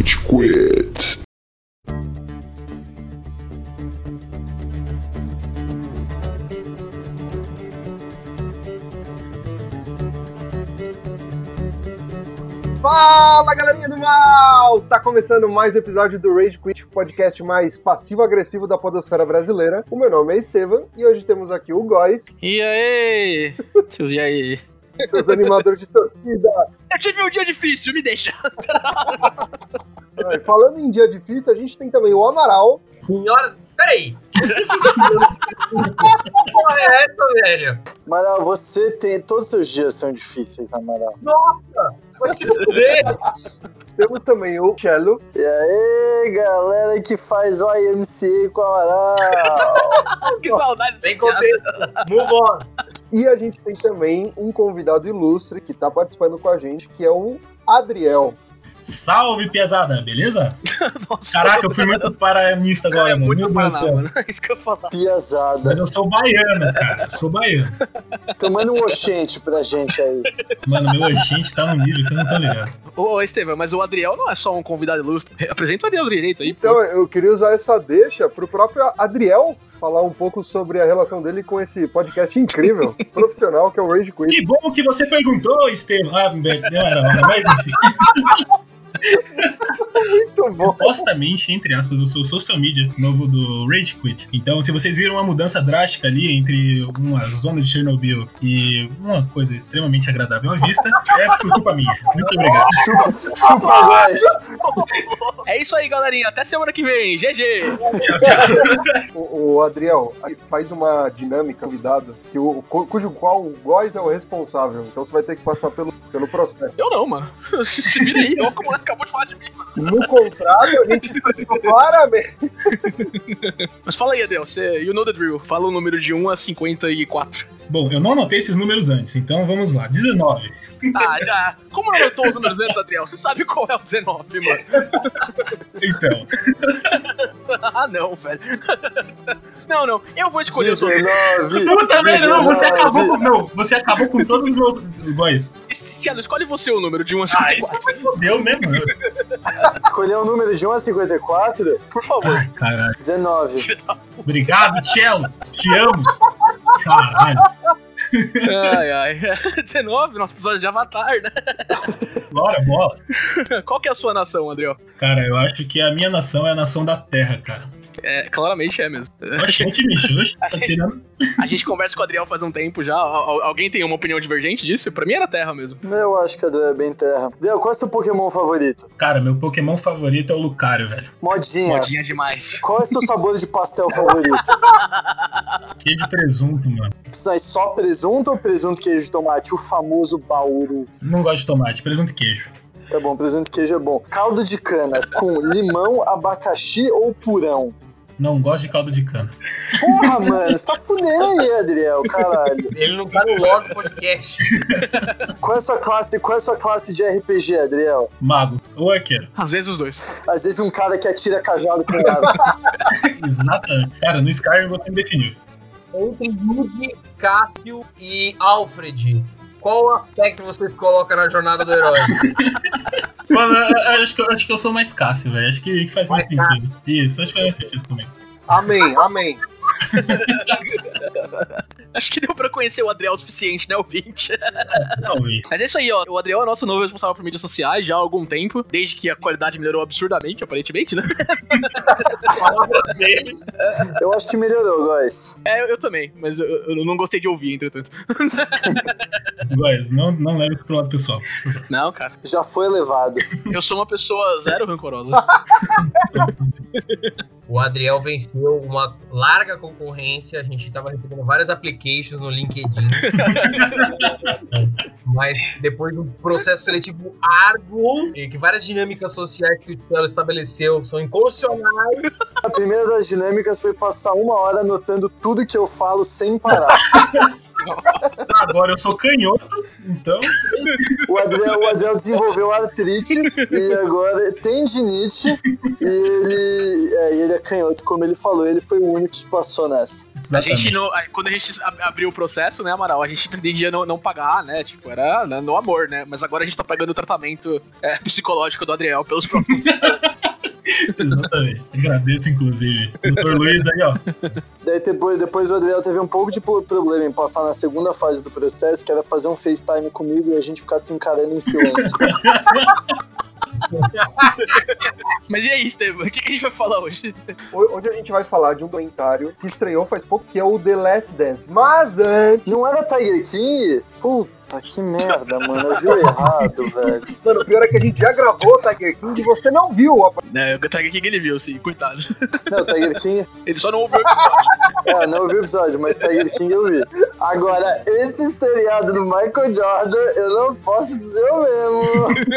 Rage Quit. Fala galerinha do mal! Tá começando mais um episódio do Rage Quit, podcast mais passivo-agressivo da podosfera brasileira. O meu nome é Estevam e hoje temos aqui o Góis, E aí? E aí? Os animadores de torcida. Eu tive um dia difícil, me deixa. Falando em dia difícil, a gente tem também o Amaral, Senhoras. Peraí! que porra é essa, velho? Amaral, você tem. Todos os seus dias são difíceis, Amaral. Nossa! Vai se fuder! temos também o Cello, E aí, galera que faz o IMCA com o Amaral. que saudade. Sem contexto. Move on. E a gente tem também um convidado ilustre que tá participando com a gente, que é o Adriel. Salve, pesada, beleza? Nossa, Caraca, eu fui muito paranista cara, agora, é mano. muito Meu Deus do Paraná, céu. mano. É isso que eu falar. Piazada. Mas eu sou baiano, cara. Eu sou baiano. Tomando um oxente pra gente aí. Mano, meu gente tá no nível você não tá ligado. Ô, Estevam, mas o Adriel não é só um convidado ilustre. Apresenta o Adriel direito aí, pô. Então eu queria usar essa deixa pro próprio Adriel falar um pouco sobre a relação dele com esse podcast incrível, profissional, que é o Rage Quit. Que bom que você perguntou, Estevam. Ah, não era, mas enfim. Muito bom. Supostamente, entre aspas, eu sou o social media novo do Rage Quit. Então, se vocês viram uma mudança drástica ali entre uma zona de Chernobyl e uma coisa extremamente agradável à vista, é por culpa minha. Muito obrigado. Chupa, chupa guys. É isso aí, galerinha. Até semana que vem. GG. Tchau, tchau. O, o Adriel faz uma dinâmica convidado que o, cu- cujo qual o Góis é o responsável. Então você vai ter que passar pelo, pelo processo. Eu não, mano. Se se vira aí. Olha como acabou de falar de mim. No contrato, a gente explicou claramente. Mas fala aí, Adriel. Você, you know the drill. Fala o número de 1 a 54. Bom, eu não anotei esses números antes, então vamos lá. 19. Ah, já. Como eu anotou os números antes, Adriel? Você sabe qual é o 19, mano. Então, Ah, não, velho. Não, não. Eu vou escolher os números. 19. Puta merda, não, você acabou com. 19. Não, você acabou com todos os meus boys. Tiago, escolhe você o número de 1 a Ai, 54, fodeu mesmo. Escolheu o número de 1 a 54? por favor. Ai, caralho. 19. Obrigado, Cello. Te amo. Caralho. Ai, ai. 19, nosso episódio de Avatar, né? Bora, bola. Qual que é a sua nação, Adriel? Cara, eu acho que a minha nação é a nação da Terra, cara. É, claramente é mesmo. Tá A gente-. A gente conversa com o Adriel faz um tempo já. Al- al- Alguém tem uma opinião divergente disso? Pra mim era Terra mesmo. Eu acho que é bem terra. Deu, qual é o seu Pokémon favorito? Cara, meu Pokémon favorito é o Lucario, velho. Modinha. Modinha demais. Qual é o seu sabor de pastel favorito? Queijo de presunto, mano. Isso aí, só presunto ou presunto queijo de tomate? O famoso bauru. Não gosto de tomate, presunto e queijo. Tá bom, presunto queijo é bom. Caldo de cana com limão, abacaxi ou purão? Não gosto de caldo de cana. Porra, mano, você tá fudendo aí, Adriel, caralho. Ele não tá no log podcast. Qual é a sua classe, qual é a sua classe de RPG, Adriel? Mago ou arqueiro. Às vezes os dois. Às vezes um cara que atira cajado com nada. Exatamente. Cara, no Skyrim você me definiu. Entre Yugi, Cássio e Alfred. Qual aspecto vocês colocam na jornada do herói? Mano, eu- eu acho que, eu acho que eu sou mais Cássio, velho. Acho que, que faz mais Mais sentido. Isso, acho que faz mais sentido também. Amém, amém. Acho que deu pra conhecer o Adriel o suficiente, né, ouvinte? Talvez. Mas é isso aí, ó. O Adriel é nosso novo responsável por mídias sociais já há algum tempo, desde que a qualidade melhorou absurdamente, aparentemente, né? Eu acho que melhorou, guys. É, eu, eu também, mas eu, eu não gostei de ouvir, entretanto. Guys, não, não leve isso pro lado pessoal. Não, cara. Já foi levado. Eu sou uma pessoa zero rancorosa. O Adriel venceu uma larga concorrência. A gente tava recebendo várias applications no LinkedIn. Mas depois do processo seletivo árduo e que várias dinâmicas sociais que o Telo estabeleceu são inconstitucionais. A primeira das dinâmicas foi passar uma hora anotando tudo que eu falo sem parar. Agora eu sou canhoto Então, O Adriel, o Adriel desenvolveu artrite e agora tendinite e ele, é, e ele é canhoto, como ele falou, ele foi o único que passou nessa. A gente não, quando a gente ab- abriu o processo, né, Amaral, a gente pretendia não, não pagar, né? Tipo, era né, no amor, né? Mas agora a gente tá pagando o tratamento é, psicológico do Adriel pelos próximos. Exatamente. Agradeço, inclusive. Doutor Luiz aí, ó. Daí depois, depois o Adriel teve um pouco de pro- problema em passar na segunda fase do processo, que era fazer um FaceTime comigo e a gente ficar se encarando em silêncio. Mas e aí, Estevam? O que, a gente vai falar hoje? Ho- Hoje a gente vai falar de um documentário que estreou faz pouco, que é o The Last Dance. Mas antes. Não era Tiger King? Puta, que merda, mano. Eu vi o errado, velho. Mano, o pior é que a gente já gravou o Tiger King e você não viu. a- É, o Tiger King ele viu, sim, coitado. Não, Tiger King. Ele só não ouviu o episódio. É, não vi o episódio, mas Tiger King eu vi. Agora, esse seriado do Michael Jordan, eu não posso dizer o mesmo.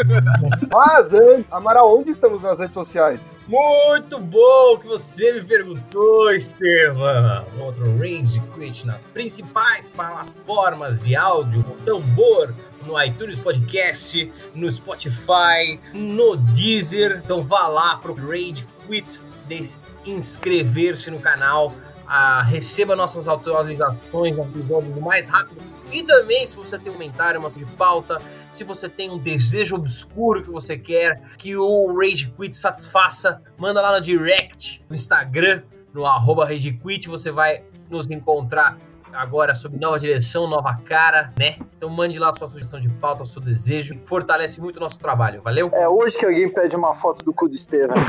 Mas. Amaral, onde estamos nas redes sociais? Muito bom que você me perguntou, Estevam. Outro Range Quit nas principais plataformas de áudio, no Tambor, no iTunes Podcast, no Spotify, no Deezer. Então vá lá pro Rage Quit, des- inscrever-se no canal, ah, receba nossas atualizações, episódios mais rápido. E também, se você tem um comentário, uma de pauta, se você tem um desejo obscuro que você quer que o Rage Quit satisfaça, manda lá no direct, no Instagram, no arroba Rage Quit, você vai nos encontrar agora sob nova direção, nova cara, né? Então mande lá a sua sugestão de pauta, o seu desejo, fortalece muito o nosso trabalho, valeu? É hoje que alguém pede uma foto do cu do Estevam.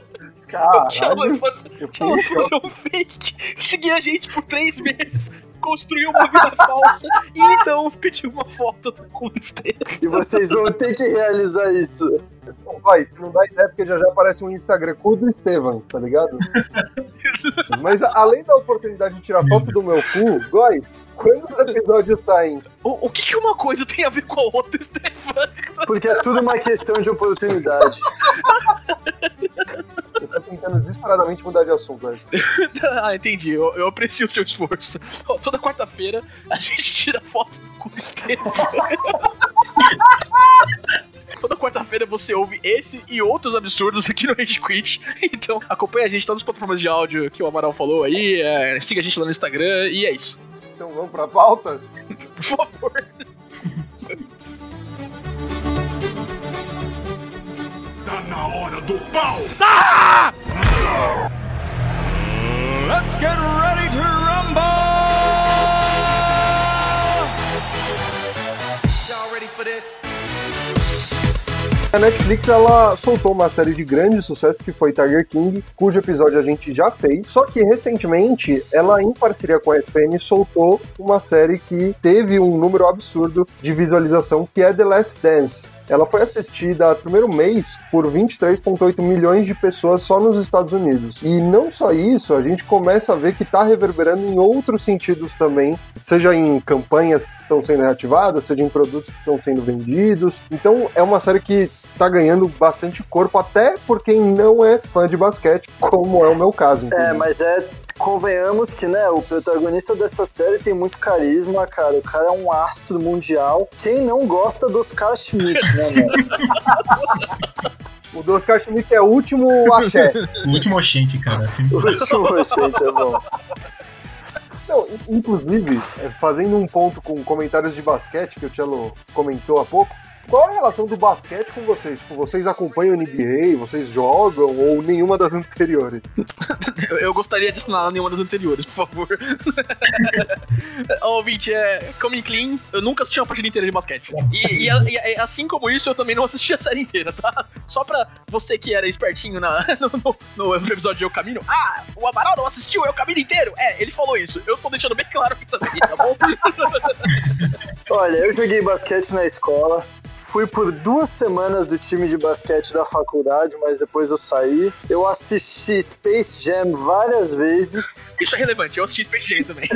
Pesquisado. Tchau, Caralho. fazer, tchau, fazer um fake. Seguir a gente por três meses. Construiu uma vida falsa e então pediu uma foto com o Estevam. E vocês vão ter que realizar isso. Bom, Vai, não dá ideia porque já já aparece um Instagram cu do Estevam, tá ligado? Mas além da oportunidade de tirar foto do meu cu, Góis, quando os episódios saem, O, o que, que uma coisa tem a ver com a outra, Estevam? Porque é tudo uma questão de oportunidade. eu tô tentando desesperadamente mudar de assunto, Góis. ah, entendi. Eu, eu aprecio o seu esforço. Ó, toda quarta-feira a gente tira foto do cu. Toda quarta-feira você ouve esse e outros absurdos aqui no Rage Quit. Então acompanha a gente em todas as plataformas de áudio que o Amaral falou aí. é, siga a gente lá no Instagram e é isso. Então vamos pra pauta? Por favor. Tá na hora do pau! Let's get ready A Netflix ela soltou uma série de grandes sucessos que foi Tiger King, cujo episódio a gente já fez. Só que recentemente ela, em parceria com a FM, soltou uma série que teve um número absurdo de visualização, que é The Last Dance. Ela foi assistida no primeiro mês por 23,8 milhões de pessoas só nos Estados Unidos. E não só isso, a gente começa a ver que está reverberando em outros sentidos também, seja em campanhas que estão sendo reativadas, seja em produtos que estão sendo vendidos. Então é uma série que tá ganhando bastante corpo, até por quem não é fã de basquete, como é o meu caso. É, inclusive. mas é. Convenhamos que, né, o protagonista dessa série tem muito carisma, cara. O cara é um astro mundial. Quem não gosta dos Oscar Schmidt, né, mano? O do Oscar Schmidt é o último axé. O último oxente, cara. Assim, O último, gente, é bom. Não, in- inclusive, é, fazendo um ponto com comentários de basquete que o Cello comentou há pouco, qual a relação do basquete com vocês? Tipo, vocês acompanham o NBA, vocês jogam ou nenhuma das anteriores? Eu, eu gostaria de assinar nenhuma das anteriores, por favor. Ó, Ouvinte, é Coming Clean, eu nunca assisti uma partida inteira de basquete. E, e e assim como isso, eu também não assisti a série inteira, tá? Só pra você que era espertinho na, no, no- no episódio de Eu Caminho. Ah, o Amaral não assistiu Eu Caminho inteiro. É, ele falou isso. Eu tô deixando bem claro que também, tá bom? Olha, eu joguei basquete na escola. Fui por duas semanas do time de basquete da faculdade, mas depois eu saí. Eu assisti Space Jam várias vezes Isso é relevante, eu assisti Space Jam também.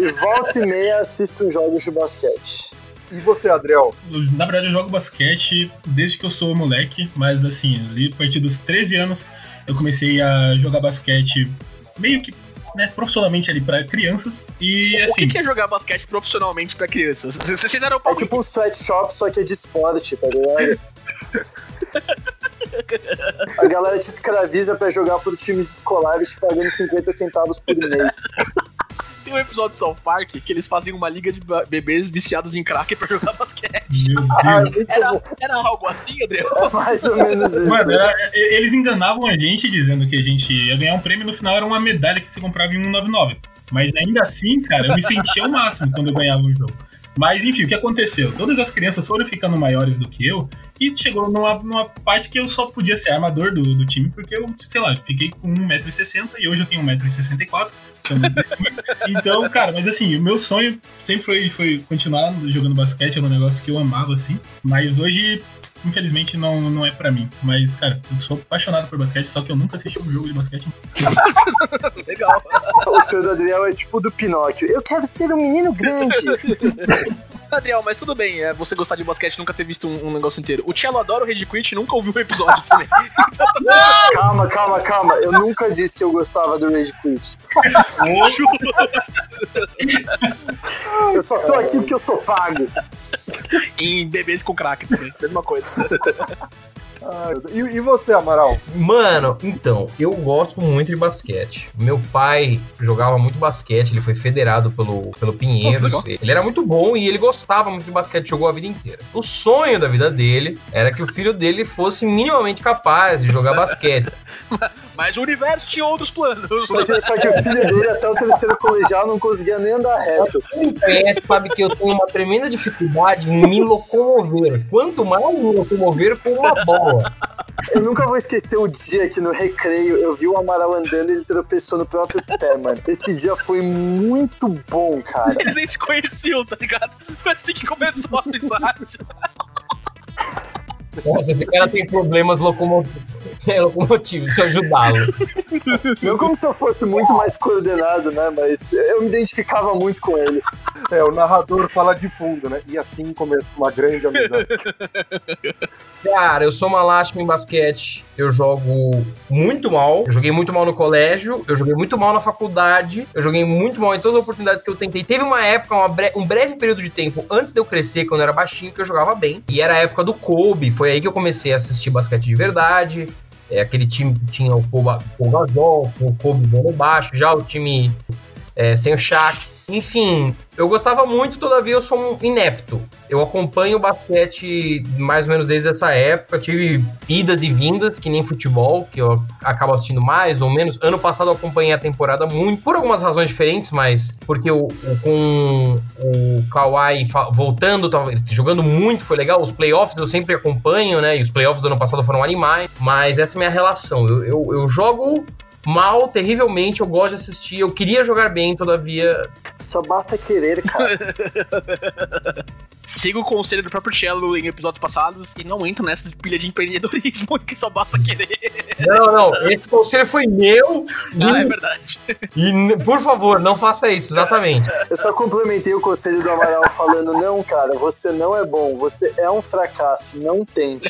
e volta e meia assisto os jogos de basquete. E você, Adriel? na verdade, eu jogo basquete desde que eu sou moleque, mas assim, ali a partir dos 13 anos eu comecei a jogar basquete meio que né, profissionalmente ali pra crianças. E O que, assim, que é jogar basquete profissionalmente pra crianças? Vocês deram É tipo um sweatshop, só que é de esporte, tá ligado? A galera te escraviza pra jogar por times escolares te pagando 50 centavos por mês. Tem um episódio do South Park que eles fazem uma liga de bebês viciados em crack pra jogar basquete. Ah, Era, era algo assim, Adriano? É mais ou menos isso. Mano, era- e- eles enganavam a gente dizendo que a gente ia ganhar um prêmio no final era uma medalha que você comprava em 199. Mas ainda assim, cara, eu me sentia o máximo quando eu ganhava um jogo. Mas enfim, o que aconteceu? Todas as crianças foram ficando maiores do que eu e chegou numa, numa parte que eu só podia ser armador do, do time porque eu, sei lá, fiquei com 1,60m e hoje eu tenho 1,64m. Então, cara, mas assim, o meu sonho sempre foi, foi continuar jogando basquete, era um negócio que eu amava, assim. Mas hoje, infelizmente, não, não é pra mim. Mas, cara, eu sou apaixonado por basquete, só que eu nunca assisti um jogo de basquete. Legal. O seu do Adriel é tipo do Pinóquio. Eu quero ser um menino grande. Adriel, mas tudo bem, é, você gostar de basquete e nunca ter visto um, um negócio inteiro. O Cello adora o Red Quit e nunca ouviu um episódio também. Calma, calma, calma. Eu nunca disse que eu gostava do Rage Quit. Eu só tô aqui porque eu sou pago. em bebês com crack também, mesma coisa. Ah, e, e você, Amaral? Mano, então, eu gosto muito de basquete. Meu pai jogava muito basquete, ele foi federado pelo, pelo Pinheiros. legal. ele era muito bom e ele gostava muito de basquete, jogou a vida inteira. O sonho da vida dele era que o filho dele fosse minimamente capaz de jogar basquete. Mas o universo tinha outros planos. Só que, só que o filho dele, até o terceiro colegial, não conseguia nem andar reto. Quem conhece sabe que eu tenho uma tremenda dificuldade em me locomover. Quanto mais me locomover com uma bola. Eu nunca vou esquecer o dia que no recreio eu vi o Amaral andando e ele tropeçou no próprio pé, mano. Esse dia foi muito bom, cara. Eles nem se conheciam, tá ligado? Foi assim que começou a amizade. Nossa, esse cara tem problemas locomo... locomotivos, deixa eu ajudá-lo. Não como se eu fosse muito mais coordenado, né? Mas eu me identificava muito com ele. É, o narrador fala de fundo, né? E assim começa uma grande amizade. Cara, eu sou uma lástima em basquete. Eu jogo muito mal. Eu joguei muito mal no colégio. Eu joguei muito mal na faculdade. Eu joguei muito mal em todas as oportunidades que eu tentei. Teve uma época, uma bre- um breve período de tempo antes de eu crescer, quando eu era baixinho, que eu jogava bem. E era a época do Kobe. Foi aí que eu comecei a assistir basquete de verdade. É, aquele time que tinha o o Gasol, o Kobe voando baixo. Já o time é, sem o Shaq. Enfim, eu gostava muito, todavia eu sou um inepto. Eu acompanho o basquete mais ou menos desde essa época. Tive idas e vindas, que nem futebol, que eu acabo assistindo mais ou menos. Ano passado eu acompanhei a temporada muito, por algumas razões diferentes, mas porque o, com o Kawhi voltando, jogando muito, foi legal. Os playoffs eu sempre acompanho, né? E os playoffs do ano passado foram animais. Mas essa é a minha relação. Eu, eu, eu jogo mal, terrivelmente, eu gosto de assistir. Eu queria jogar bem, todavia Só basta querer, cara. Siga o conselho do próprio Cello em episódios passados e não entra nessa pilha de empreendedorismo que só basta querer. Não, não, esse conselho foi meu. Ah, é verdade. E, por favor, não faça isso, exatamente. Eu só complementei o conselho do Amaral falando: não, cara, você não é bom, você é um fracasso, não tente.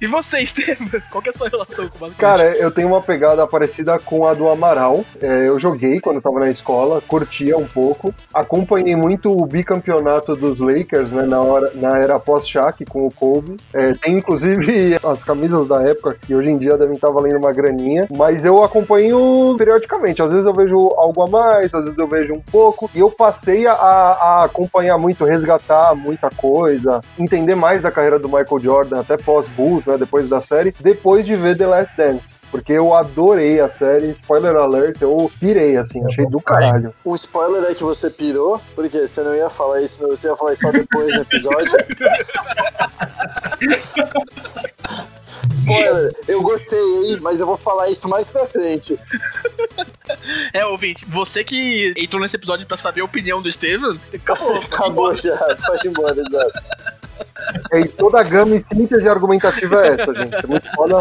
E você, Estevam? Qual que é a sua relação com o basquete? Cara, eu tenho uma pegada parecida com a do Amaral. É, eu joguei quando eu tava na escola, curtia um pouco. Acompanhei muito o bicampeonato dos Lakers, né, na, hora, na era pós-Shaq com o Kobe. É, tem inclusive as camisas da época, que hoje em dia devem estar valendo uma graninha. Mas eu acompanho periodicamente. Às vezes eu vejo algo a mais, às vezes eu vejo um pouco. E eu passei a, a acompanhar muito, resgatar muita coisa, entender mais da carreira do Michael Jordan, até pós-Bulls, né, depois da série, depois de ver The Last Dance. Porque eu adorei a série, spoiler alert, eu pirei, assim, achei do caralho. Um spoiler é que você pirou, porque você não ia falar isso, você ia falar isso só depois no episódio. Spoiler, eu gostei, hein, mas eu vou falar isso mais pra frente. É, ouvinte, você que entrou nesse episódio pra saber a opinião do Estevam, acabou. Acabou já, pode ir embora, exato. E toda a gama e síntese argumentativa é essa, gente. É muito foda.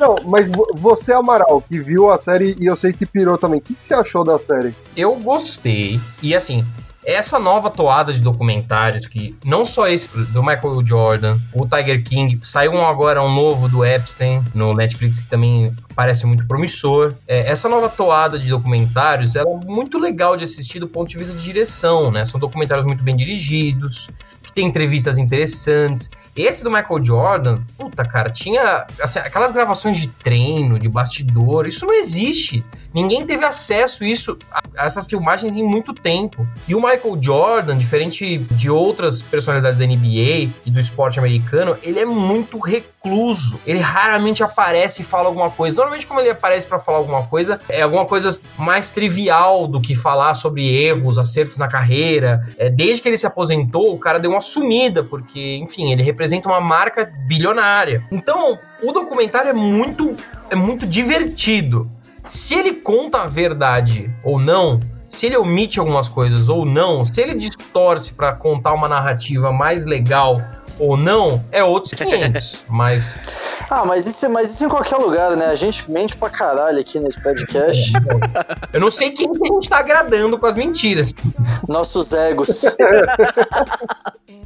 Não, mas vo- você, Amaral, que viu a série e eu sei que pirou também, o que, você achou da série? Eu gostei. E assim, essa nova toada de documentários que não só esse do Michael Jordan, o Tiger King, saiu um agora um novo do Epstein no Netflix que também parece muito promissor. É, essa nova toada de documentários ela é muito legal de assistir do ponto de vista de direção, né? São documentários muito bem dirigidos, tem entrevistas interessantes. Esse do Michael Jordan, puta, cara, tinha assim, aquelas gravações de treino, de bastidor, isso não existe. Ninguém teve acesso a isso, a essas filmagens em muito tempo. E o Michael Jordan, diferente de outras personalidades da NBA e do esporte americano, ele é muito recluso. Ele raramente aparece e fala alguma coisa. Normalmente, quando ele aparece para falar alguma coisa, é alguma coisa mais trivial do que falar sobre erros, acertos na carreira. É, desde que ele se aposentou, o cara deu uma sumida, porque, enfim, ele representa uma marca bilionária. Então, o documentário é muito, é muito divertido. Se ele conta a verdade ou não, se ele omite algumas coisas ou não, se ele distorce para contar uma narrativa mais legal ou não, é outros 500. mas. Ah, mas isso, mas isso em qualquer lugar, né? A gente mente pra caralho aqui nesse podcast. Eu não sei quem que a gente tá agradando com as mentiras. Nossos egos.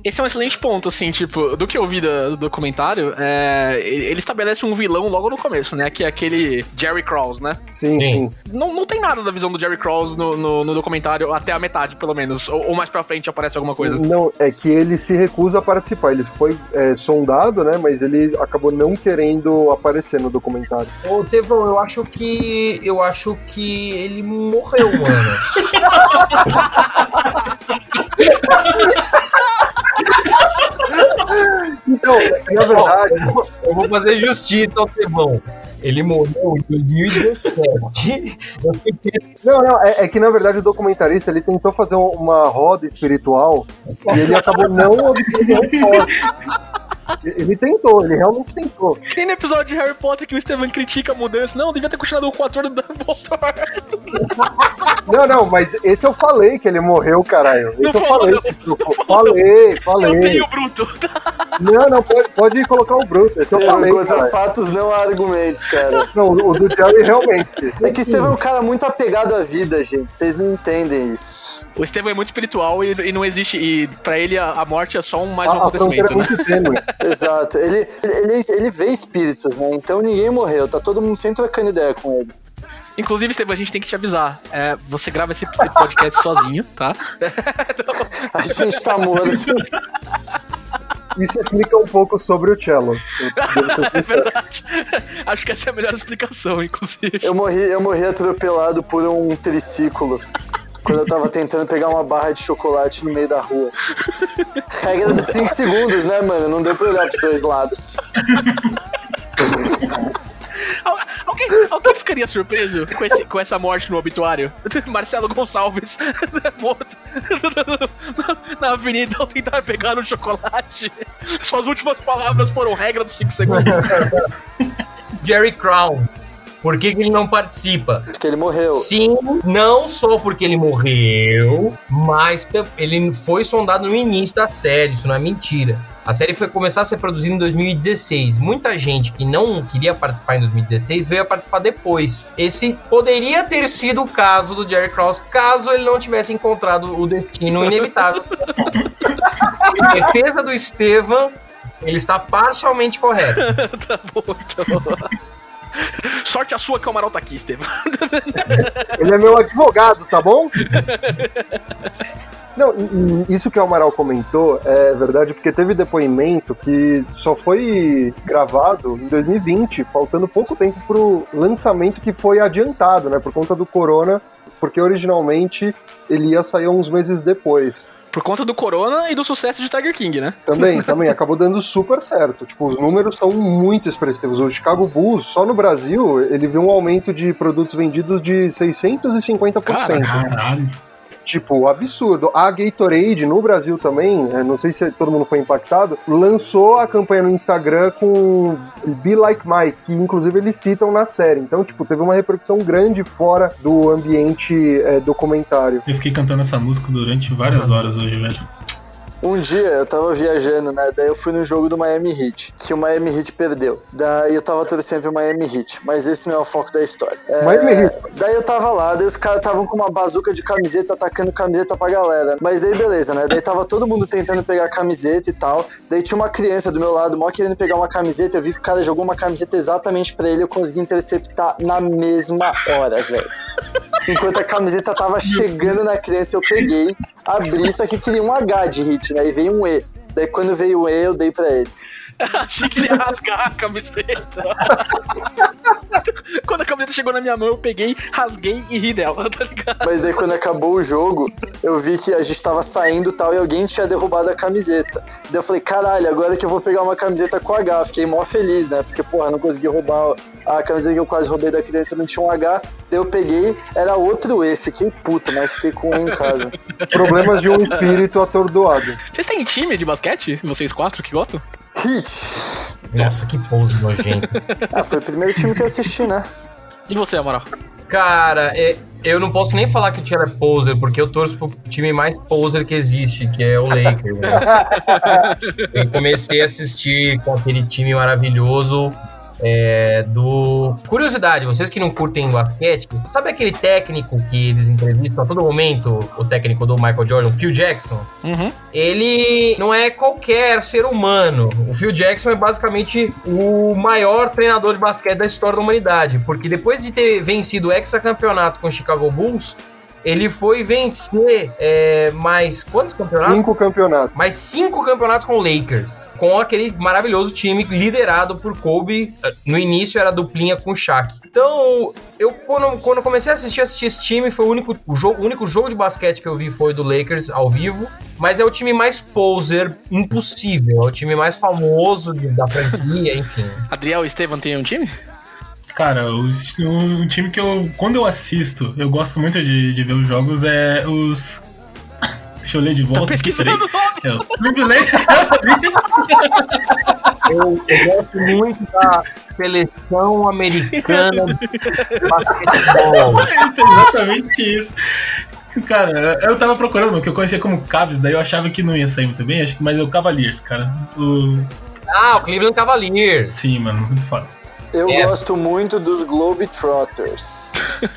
Esse é um excelente ponto, assim, tipo, do que eu vi do, do documentário, é, ele estabelece um vilão logo no começo, né? Que é aquele Jerry Krause, né? Sim, Sim. Não, não tem nada da visão do Jerry Krause no, no, no documentário, até a metade, pelo menos. Ou, ou mais pra frente aparece alguma coisa. Não, é que ele se recusa a participar. Ele foi é, sondado, né? Mas ele acabou não querendo aparecer no documentário. Ô, Tevão, eu acho que. Eu acho que ele morreu, mano. Então, na verdade, Eu vou fazer justiça ao Tevão. Ele morreu em 2017. Eu fiquei não, não, é, é que na verdade o documentarista ele tentou fazer um- uma roda espiritual e ele acabou não obtendo. Ele tentou, ele realmente tentou. Tem no episódio de Harry Potter que o Steven critica a mudança. Não, devia ter continuado com o ator do Dumbledore. Não, não, mas esse eu falei que ele morreu, caralho. Esse Não eu falou, falei. não. que- Falei, Eu falei. vi o Bruto. Não, não, pode, pode colocar o Bruto. Esse eu Estevam, falei, contra cara. fatos não há argumentos, cara. Não, o do Jerry realmente. É que Estevam é um cara muito apegado à vida, gente. Vocês não entendem isso. O Steven é muito espiritual e, e não existe. E pra ele a, a morte é só um mais um A, a fronteira é acontecimento, né? muito tênue. Exato. Ele, ele, ele vê espíritos, né? Então ninguém morreu. Tá todo mundo sempre trocando ideia com ele. Inclusive, Steven, a gente tem que te avisar. É, você grava esse podcast sozinho, tá? A gente tá morto. Isso explica um pouco sobre o cello. É verdade. Acho que essa é a melhor explicação, inclusive. Eu morri, eu morri atropelado por um triciclo. Quando eu tava tentando pegar uma barra de chocolate no meio da rua. Regra dos 5 segundos, né, mano? Não deu pra olhar pros dois lados. Al- Alguém, alguém ficaria surpreso com, esse- com essa morte no obituário? Marcelo Gonçalves morto na avenida ao tentar pegar um chocolate. Suas últimas palavras foram regra dos 5 segundos. Jerry Crown. Por que, que ele não participa? Porque ele morreu. Sim, não só porque ele morreu, mas ele foi sondado no início da série, isso não é mentira. A série foi começar a ser produzida em 2016. Muita gente que não queria participar em 2016 veio a participar depois. Esse poderia ter sido o caso do Jerry Krause caso ele não tivesse encontrado o destino inevitável. em defesa do Estevam, ele está parcialmente correto. tá bom, então. Sorte a sua que o Amaral tá aqui, Estevam. Ele é meu advogado, tá bom? Não, isso que o Amaral comentou é verdade, porque teve depoimento que só foi gravado em 2020, faltando pouco tempo pro lançamento que foi adiantado, né, por conta do corona, porque originalmente ele ia sair uns meses depois. Por conta do Corona e do sucesso de Tiger King, né? Também, também, acabou dando super certo. Tipo, os números são muito expressivos. O Chicago Bulls, só no Brasil, ele viu um aumento de produtos vendidos de 650%. Caralho. Tipo, absurdo. A Gatorade, no Brasil também, é, não sei se todo mundo foi impactado, lançou a campanha no Instagram com Be Like Mike, que inclusive eles citam na série. Então, tipo, teve uma repercussão grande fora do ambiente é, documentário. Eu fiquei cantando essa música durante várias horas hoje, velho. Um dia eu tava viajando, né? Daí eu fui no jogo do Miami Heat, que o Miami Heat perdeu. Daí eu tava torcendo pro Miami Heat, mas esse não é o foco da história. É, Miami Heat. Daí eu tava lá, daí os caras estavam com uma bazuca de camiseta atacando camiseta pra galera. Mas daí beleza, né? Daí tava todo mundo tentando pegar a camiseta e tal. Daí tinha uma criança do meu lado, mó querendo pegar uma camiseta. Eu vi que o cara jogou uma camiseta exatamente pra ele. Eu consegui interceptar na mesma hora, velho. Enquanto a camiseta tava chegando na criança, eu peguei, abri, só que queria um H de hit, né? E veio um E. Daí quando veio o E, eu dei pra ele. Achei que você ia rasgar a camiseta. Quando a camiseta chegou na minha mão, eu peguei, rasguei e ri dela, tá ligado? Mas daí quando acabou o jogo, eu vi que a gente tava saindo e tal, e alguém tinha derrubado a camiseta. Daí eu falei, caralho, agora que eu vou pegar uma camiseta com H. Fiquei mó feliz, né? Porque, porra, não consegui roubar a camiseta que eu quase roubei da criança, não tinha um H. Daí eu peguei, era outro E. Fiquei puto, mas fiquei com um em casa. Problemas de um espírito atordoado. Vocês têm time de basquete? Vocês quatro que gostam? Hit! Nossa, que pose nojento. Ah, foi o primeiro time que eu assisti, né? E você, Amaral? Cara, é, eu não posso nem falar que o time é poser, porque eu torço pro time mais poser que existe, que é o Lakers. né? eu comecei a assistir com aquele time maravilhoso é, do. Curiosidade, vocês que não curtem basquete, sabe aquele técnico que eles entrevistam a todo momento, o técnico do Michael Jordan, o Phil Jackson? Uhum. ele não é qualquer ser humano. O Phil Jackson é basicamente o maior treinador de basquete da história da humanidade, porque depois de ter vencido o hexacampeonato com o Chicago Bulls, ele foi vencer é, mais quantos campeonatos? Cinco campeonatos. mais cinco campeonatos com o Lakers, com aquele maravilhoso time liderado por Kobe. No início era duplinha com o Shaq. Então, eu quando, quando eu comecei a assistir, assistir esse time, foi o único, o, jogo, o único jogo de basquete que eu vi foi do Lakers ao vivo. Mas é o time mais poser impossível, é o time mais famoso de- da franquia, enfim. Adriel e Estevam tem um time? Cara, o, o time que eu. Quando eu assisto, eu gosto muito de, de ver os jogos, é os. Deixa eu ler de volta. Tá pesquisando o nome. É, o Privilege. Eu, eu gosto muito da seleção americana de basquetebol. Exatamente isso. Cara, eu tava procurando, o que eu conhecia como Cavs, daí eu achava que não ia sair muito bem, acho que- mas é o Cavaliers, cara. O... Ah, o Cleveland Cavaliers. Sim, mano, muito foda. Eu É. gosto muito dos Globetrotters.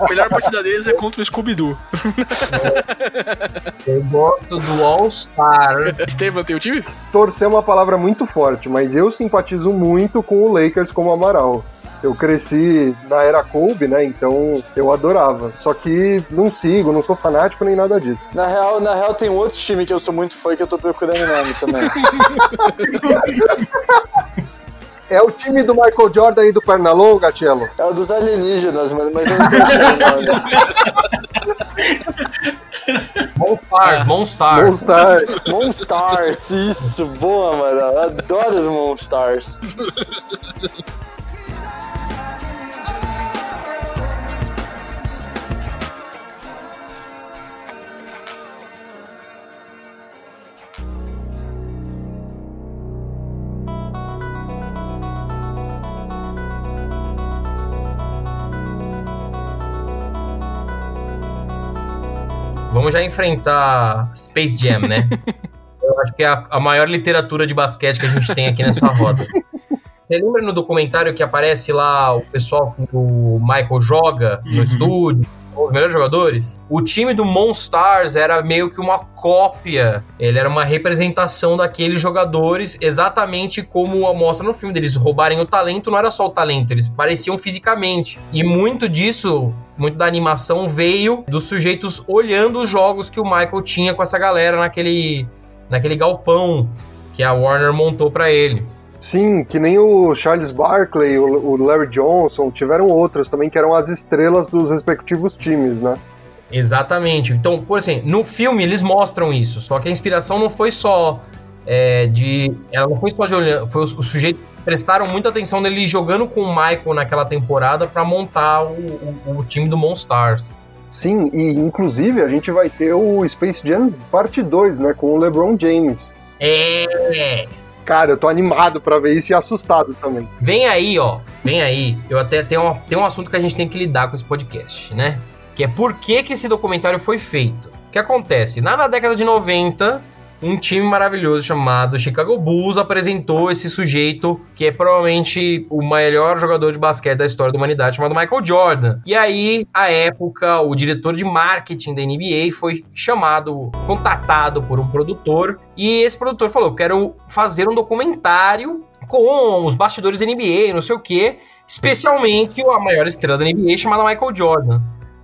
A melhor partida deles é contra o Scooby-Doo. Eu gosto do All-Star. Estevam tem um time? Torcer é uma palavra muito forte, mas eu simpatizo muito com o Lakers como Amaral. Eu cresci na era Kobe, né? Então eu adorava. Só que não sigo, não sou fanático nem nada disso. Na real, na real, tem um outro time que eu sou muito fã que eu tô procurando o nome também. É o time do Michael Jordan e do Pernalonga, Cello? É o dos alienígenas, mano, mas eu não tô achando o nome. Monstars, Monstars. Monstars. Monstars, isso, boa, mano. Eu adoro os Monstars. Vamos já enfrentar Space Jam, né? Eu acho que é a, a maior literatura de basquete que a gente tem aqui nessa roda. Você lembra no documentário que aparece lá o pessoal que o Michael joga no Uhum. estúdio? Os melhores jogadores? O time do Monstars era meio que uma cópia. Ele era uma representação daqueles jogadores, exatamente como mostra no filme. Eles roubarem o talento, não era só o talento, eles pareciam fisicamente. E muito disso, muito da animação veio dos sujeitos olhando os jogos que o Michael tinha com essa galera naquele, naquele galpão que a Warner montou pra ele. Sim, que nem o Charles Barkley, o, Larry Johnson, tiveram outros também que eram as estrelas dos respectivos times, né? Exatamente. Então, por exemplo, no filme eles mostram isso, só que a inspiração não foi só é, de. Ela não foi só de olhando, foi os, os sujeitos que prestaram muita atenção nele jogando com o Michael naquela temporada pra montar o, o- o time do Monstars. Sim, e inclusive a gente vai ter o Space Jam parte 2, né? Com o LeBron James. É. Cara, eu tô animado pra ver isso e assustado também. Vem aí, ó. Vem aí. Eu até tenho, uma- tem um assunto que a gente tem que lidar com esse podcast, né? Que é por que, que esse documentário foi feito. que acontece? Na, na década de 90, um time maravilhoso chamado Chicago Bulls apresentou esse sujeito que é provavelmente o melhor jogador de basquete da história da humanidade, chamado Michael Jordan. E aí, à época, o diretor de marketing da NBA foi chamado, contatado por um produtor, e esse produtor falou: "Quero fazer um documentário com os bastidores da NBA, não sei o quê, especialmente a maior estrela da NBA chamada Michael Jordan.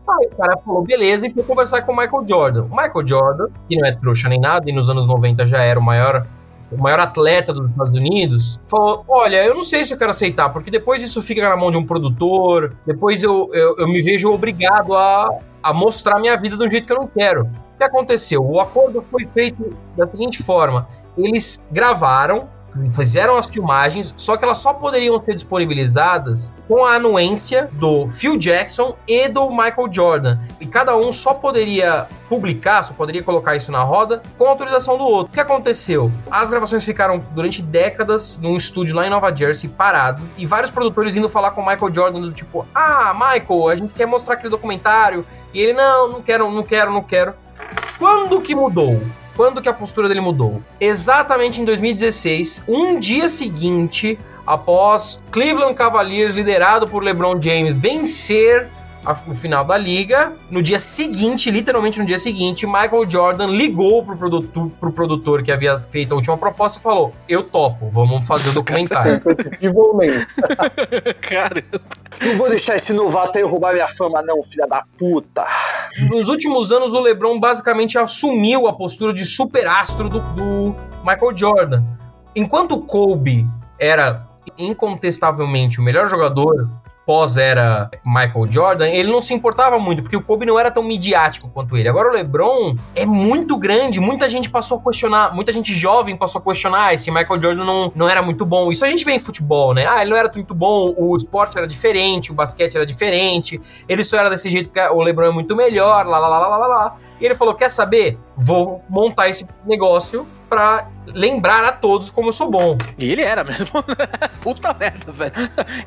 Aí o cara falou, beleza, e foi conversar com o Michael Jordan. O Michael Jordan, que não é trouxa nem nada, e nos anos 90 já era o maior, o maior atleta dos Estados Unidos, falou: Olha, eu não sei se eu quero aceitar, porque depois isso fica na mão de um produtor, depois eu, eu, eu me vejo obrigado a, a mostrar minha vida um jeito que eu não quero. O que aconteceu? O acordo foi feito da seguinte forma: eles gravaram fizeram as filmagens, só que elas só poderiam ser disponibilizadas com a anuência do Phil Jackson e do Michael Jordan. E cada um só poderia publicar, só poderia colocar isso na roda com autorização do outro. O que aconteceu? As gravações ficaram durante décadas num estúdio lá em Nova Jersey parado e vários produtores indo falar com o Michael Jordan do tipo: "Ah, Michael, a gente quer mostrar aquele documentário". E ele: "Não, não quero, não quero, não quero". Quando que mudou? Quando que a postura dele mudou? Exatamente em 2016, um dia seguinte, após Cleveland Cavaliers, liderado por LeBron James, vencer no final da liga. No dia seguinte, literalmente no dia seguinte, Michael Jordan ligou pro produtor, pro produtor que havia feito a última proposta e falou: Eu topo, vamos fazer o documentário. Cara, não vou deixar esse novato aí roubar minha fama, não, filha da puta. Nos últimos anos, o LeBron basicamente assumiu a postura de superastro do, do Michael Jordan. Enquanto o Kobe era incontestavelmente o melhor jogador pós-era Michael Jordan, ele não se importava muito, porque o Kobe não era tão midiático quanto ele. Agora o LeBron é muito grande, muita gente passou a questionar, muita gente jovem passou a questionar se Michael Jordan não, não era muito bom. Isso a gente vê em futebol, né? Ah, ele não era muito bom, o esporte era diferente, o basquete era diferente, ele só era desse jeito porque o LeBron é muito melhor, lá, lá, lá, lá, lá, lá. E ele falou: quer saber? Vou montar esse negócio pra lembrar a todos como eu sou bom. E ele era mesmo. Puta merda, velho.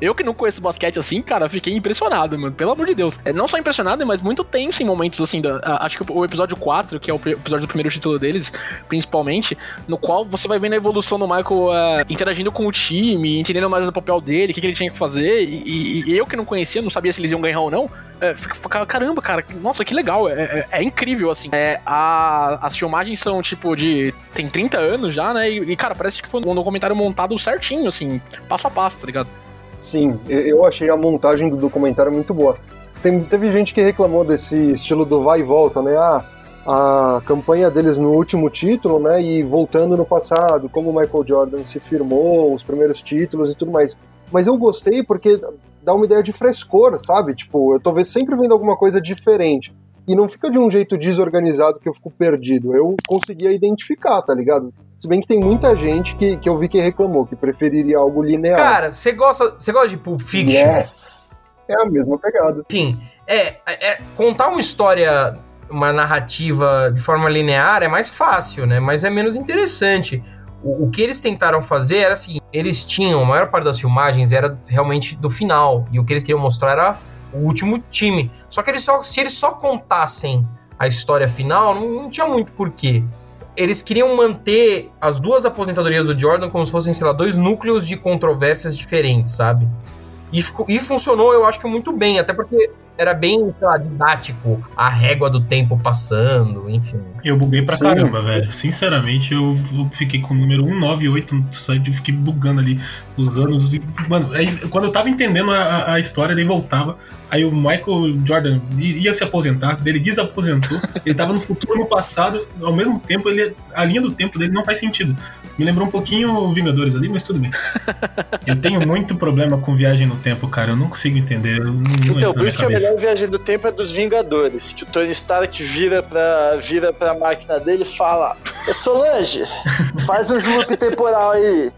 Eu que não conheço basquete assim, cara, fiquei impressionado, mano. Pelo amor de Deus. É, não só impressionado, mas muito tenso em momentos assim. Da, acho que o episódio 4, que é o episódio do primeiro título deles, principalmente, no qual você vai vendo a evolução do Michael uh, interagindo com o time, entendendo mais o papel dele, o que, que ele tinha que fazer. E, e, eu que não conhecia, não sabia se eles iam ganhar ou não, é, fica, caramba, cara, nossa, que legal. É, é, é incrível, assim. É, a, as filmagens são tipo de. tem 30 anos já, né? E, cara, parece que foi um documentário montado certinho, assim, passo a passo, tá ligado? Sim, eu achei a montagem do documentário muito boa. Tem, teve gente que reclamou desse estilo do vai e volta, né? Ah, a campanha deles no último título, né? E voltando no passado, como o Michael Jordan se firmou, os primeiros títulos e tudo mais. Mas eu gostei porque dá uma ideia de frescor, sabe? Tipo, eu tô sempre vendo alguma coisa diferente e não fica de um jeito desorganizado que eu fico perdido. Eu conseguia identificar, tá ligado? Se bem que tem muita gente que, que eu vi que reclamou, que preferiria algo linear. Cara, você gosta, você gosta de Pulp Fiction? Yes! É a mesma pegada. Sim. É, é, contar uma história, uma narrativa de forma linear é mais fácil, né? Mas é menos interessante. O, o que eles tentaram fazer era assim: eles tinham, a maior parte das filmagens era realmente do final. E o que eles queriam mostrar era o último time. Só que eles só, se eles só contassem a história final, não, não tinha muito porquê. Eles queriam manter as duas aposentadorias do Jordan como se fossem, sei lá, dois núcleos de controvérsias diferentes, sabe? E, e funcionou, eu acho que muito bem, até porque era bem, sei lá, didático, a régua do tempo passando, enfim. Eu buguei pra Sim. caramba, velho. Sinceramente, eu, fiquei com o número 198 no site, eu fiquei bugando ali os anos. E, mano, aí, quando eu tava entendendo a, a história, daí voltava. Aí o Michael Jordan ia se aposentar, ele desaposentou, ele tava no futuro, no passado, ao mesmo tempo, ele, a linha do tempo dele não faz sentido. Me lembrou um pouquinho Vingadores ali, mas tudo bem. Eu tenho muito problema com viagem no tempo, cara. Eu não consigo entender. Não, então, por isso que a melhor viagem do tempo é dos Vingadores. Que o Tony Stark vira pra, vira pra máquina dele e fala: Solange, faz um loop temporal aí.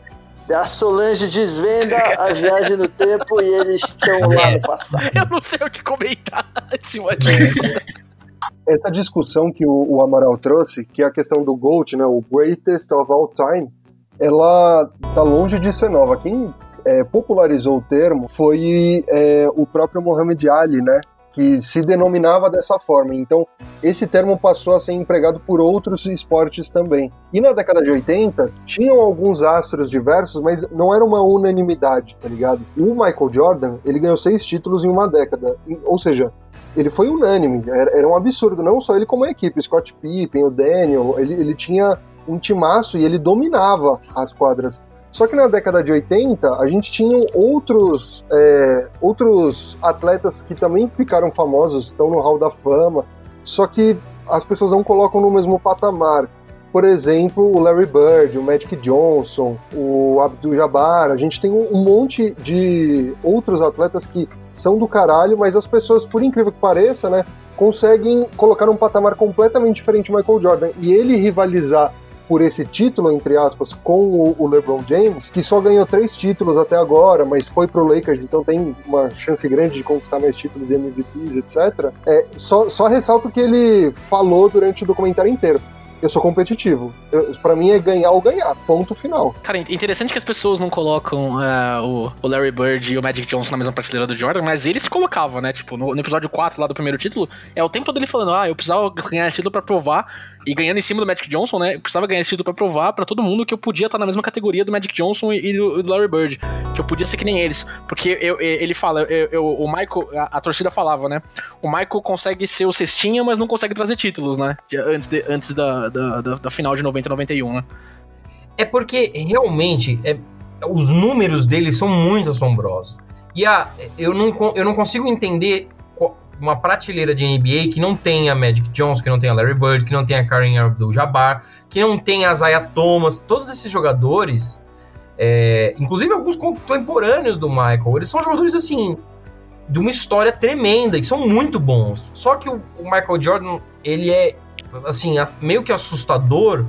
A Solange desvenda a viagem no tempo e eles estão lá no passado. Eu não sei o que comentar cima disso essa discussão que o, o, Amaral trouxe, que é a questão do GOAT, né, o Greatest of All Time, ela tá longe de ser nova. Quem é, popularizou o termo foi é, o próprio Muhammad Ali, né? que se denominava dessa forma. Então, esse termo passou a ser empregado por outros esportes também. E na década de 80, tinham alguns astros diversos, mas não era uma unanimidade, tá ligado? O Michael Jordan, ele ganhou seis títulos em uma década. Ou seja, ele foi unânime, era, era um absurdo, não só ele como a equipe, Scott Pippen, o Daniel, ele, ele tinha um timaço e ele dominava as quadras. Só que na década de 80, a gente tinha outros, é, outros atletas que também ficaram famosos, estão no Hall da Fama, só que as pessoas não colocam no mesmo patamar. Por exemplo, o Larry Bird, o Magic Johnson, o Abdul Jabbar. A gente tem um monte de outros atletas que são do caralho, mas as pessoas, por incrível que pareça, né, conseguem colocar um patamar completamente diferente do Michael Jordan. E ele rivalizar por esse título, entre aspas, com o, LeBron James, que só ganhou três títulos até agora, mas foi pro Lakers, então tem uma chance grande de conquistar mais títulos e MVPs, etc. É, só, só ressalto que ele falou durante o documentário inteiro eu sou competitivo. Para mim é ganhar ou ganhar, ponto final. Cara, interessante que as pessoas não colocam uh, o, Larry Bird e o Magic Johnson na mesma prateleira do Jordan, mas eles colocavam, né? Tipo, no, no, episódio 4 lá do primeiro título, é o tempo todo ele falando, ah, eu precisava ganhar esse título pra provar, e ganhando em cima do Magic Johnson, né? Eu precisava ganhar esse título pra provar para todo mundo que eu podia estar na mesma categoria do Magic Johnson e, e do, do, Larry Bird, que eu podia ser que nem eles. Porque eu, ele fala, eu, o Michael, a, a, torcida falava, né? O Michael consegue ser o cestinha, mas não consegue trazer títulos, né? Antes, de, antes da, da, da, da final de 90 e 91, né? É porque realmente é, os números dele são muito assombrosos. E a, eu, não, eu não consigo entender uma prateleira de NBA que não tenha Magic Johnson, que não tenha Larry Bird, que não tenha Karen Abdul-Jabbar, que não tenha Isaiah Thomas, todos esses jogadores, é, inclusive alguns contemporâneos do Michael, eles são jogadores assim de uma história tremenda e são muito bons. Só que o, o Michael Jordan, ele é assim, meio que assustador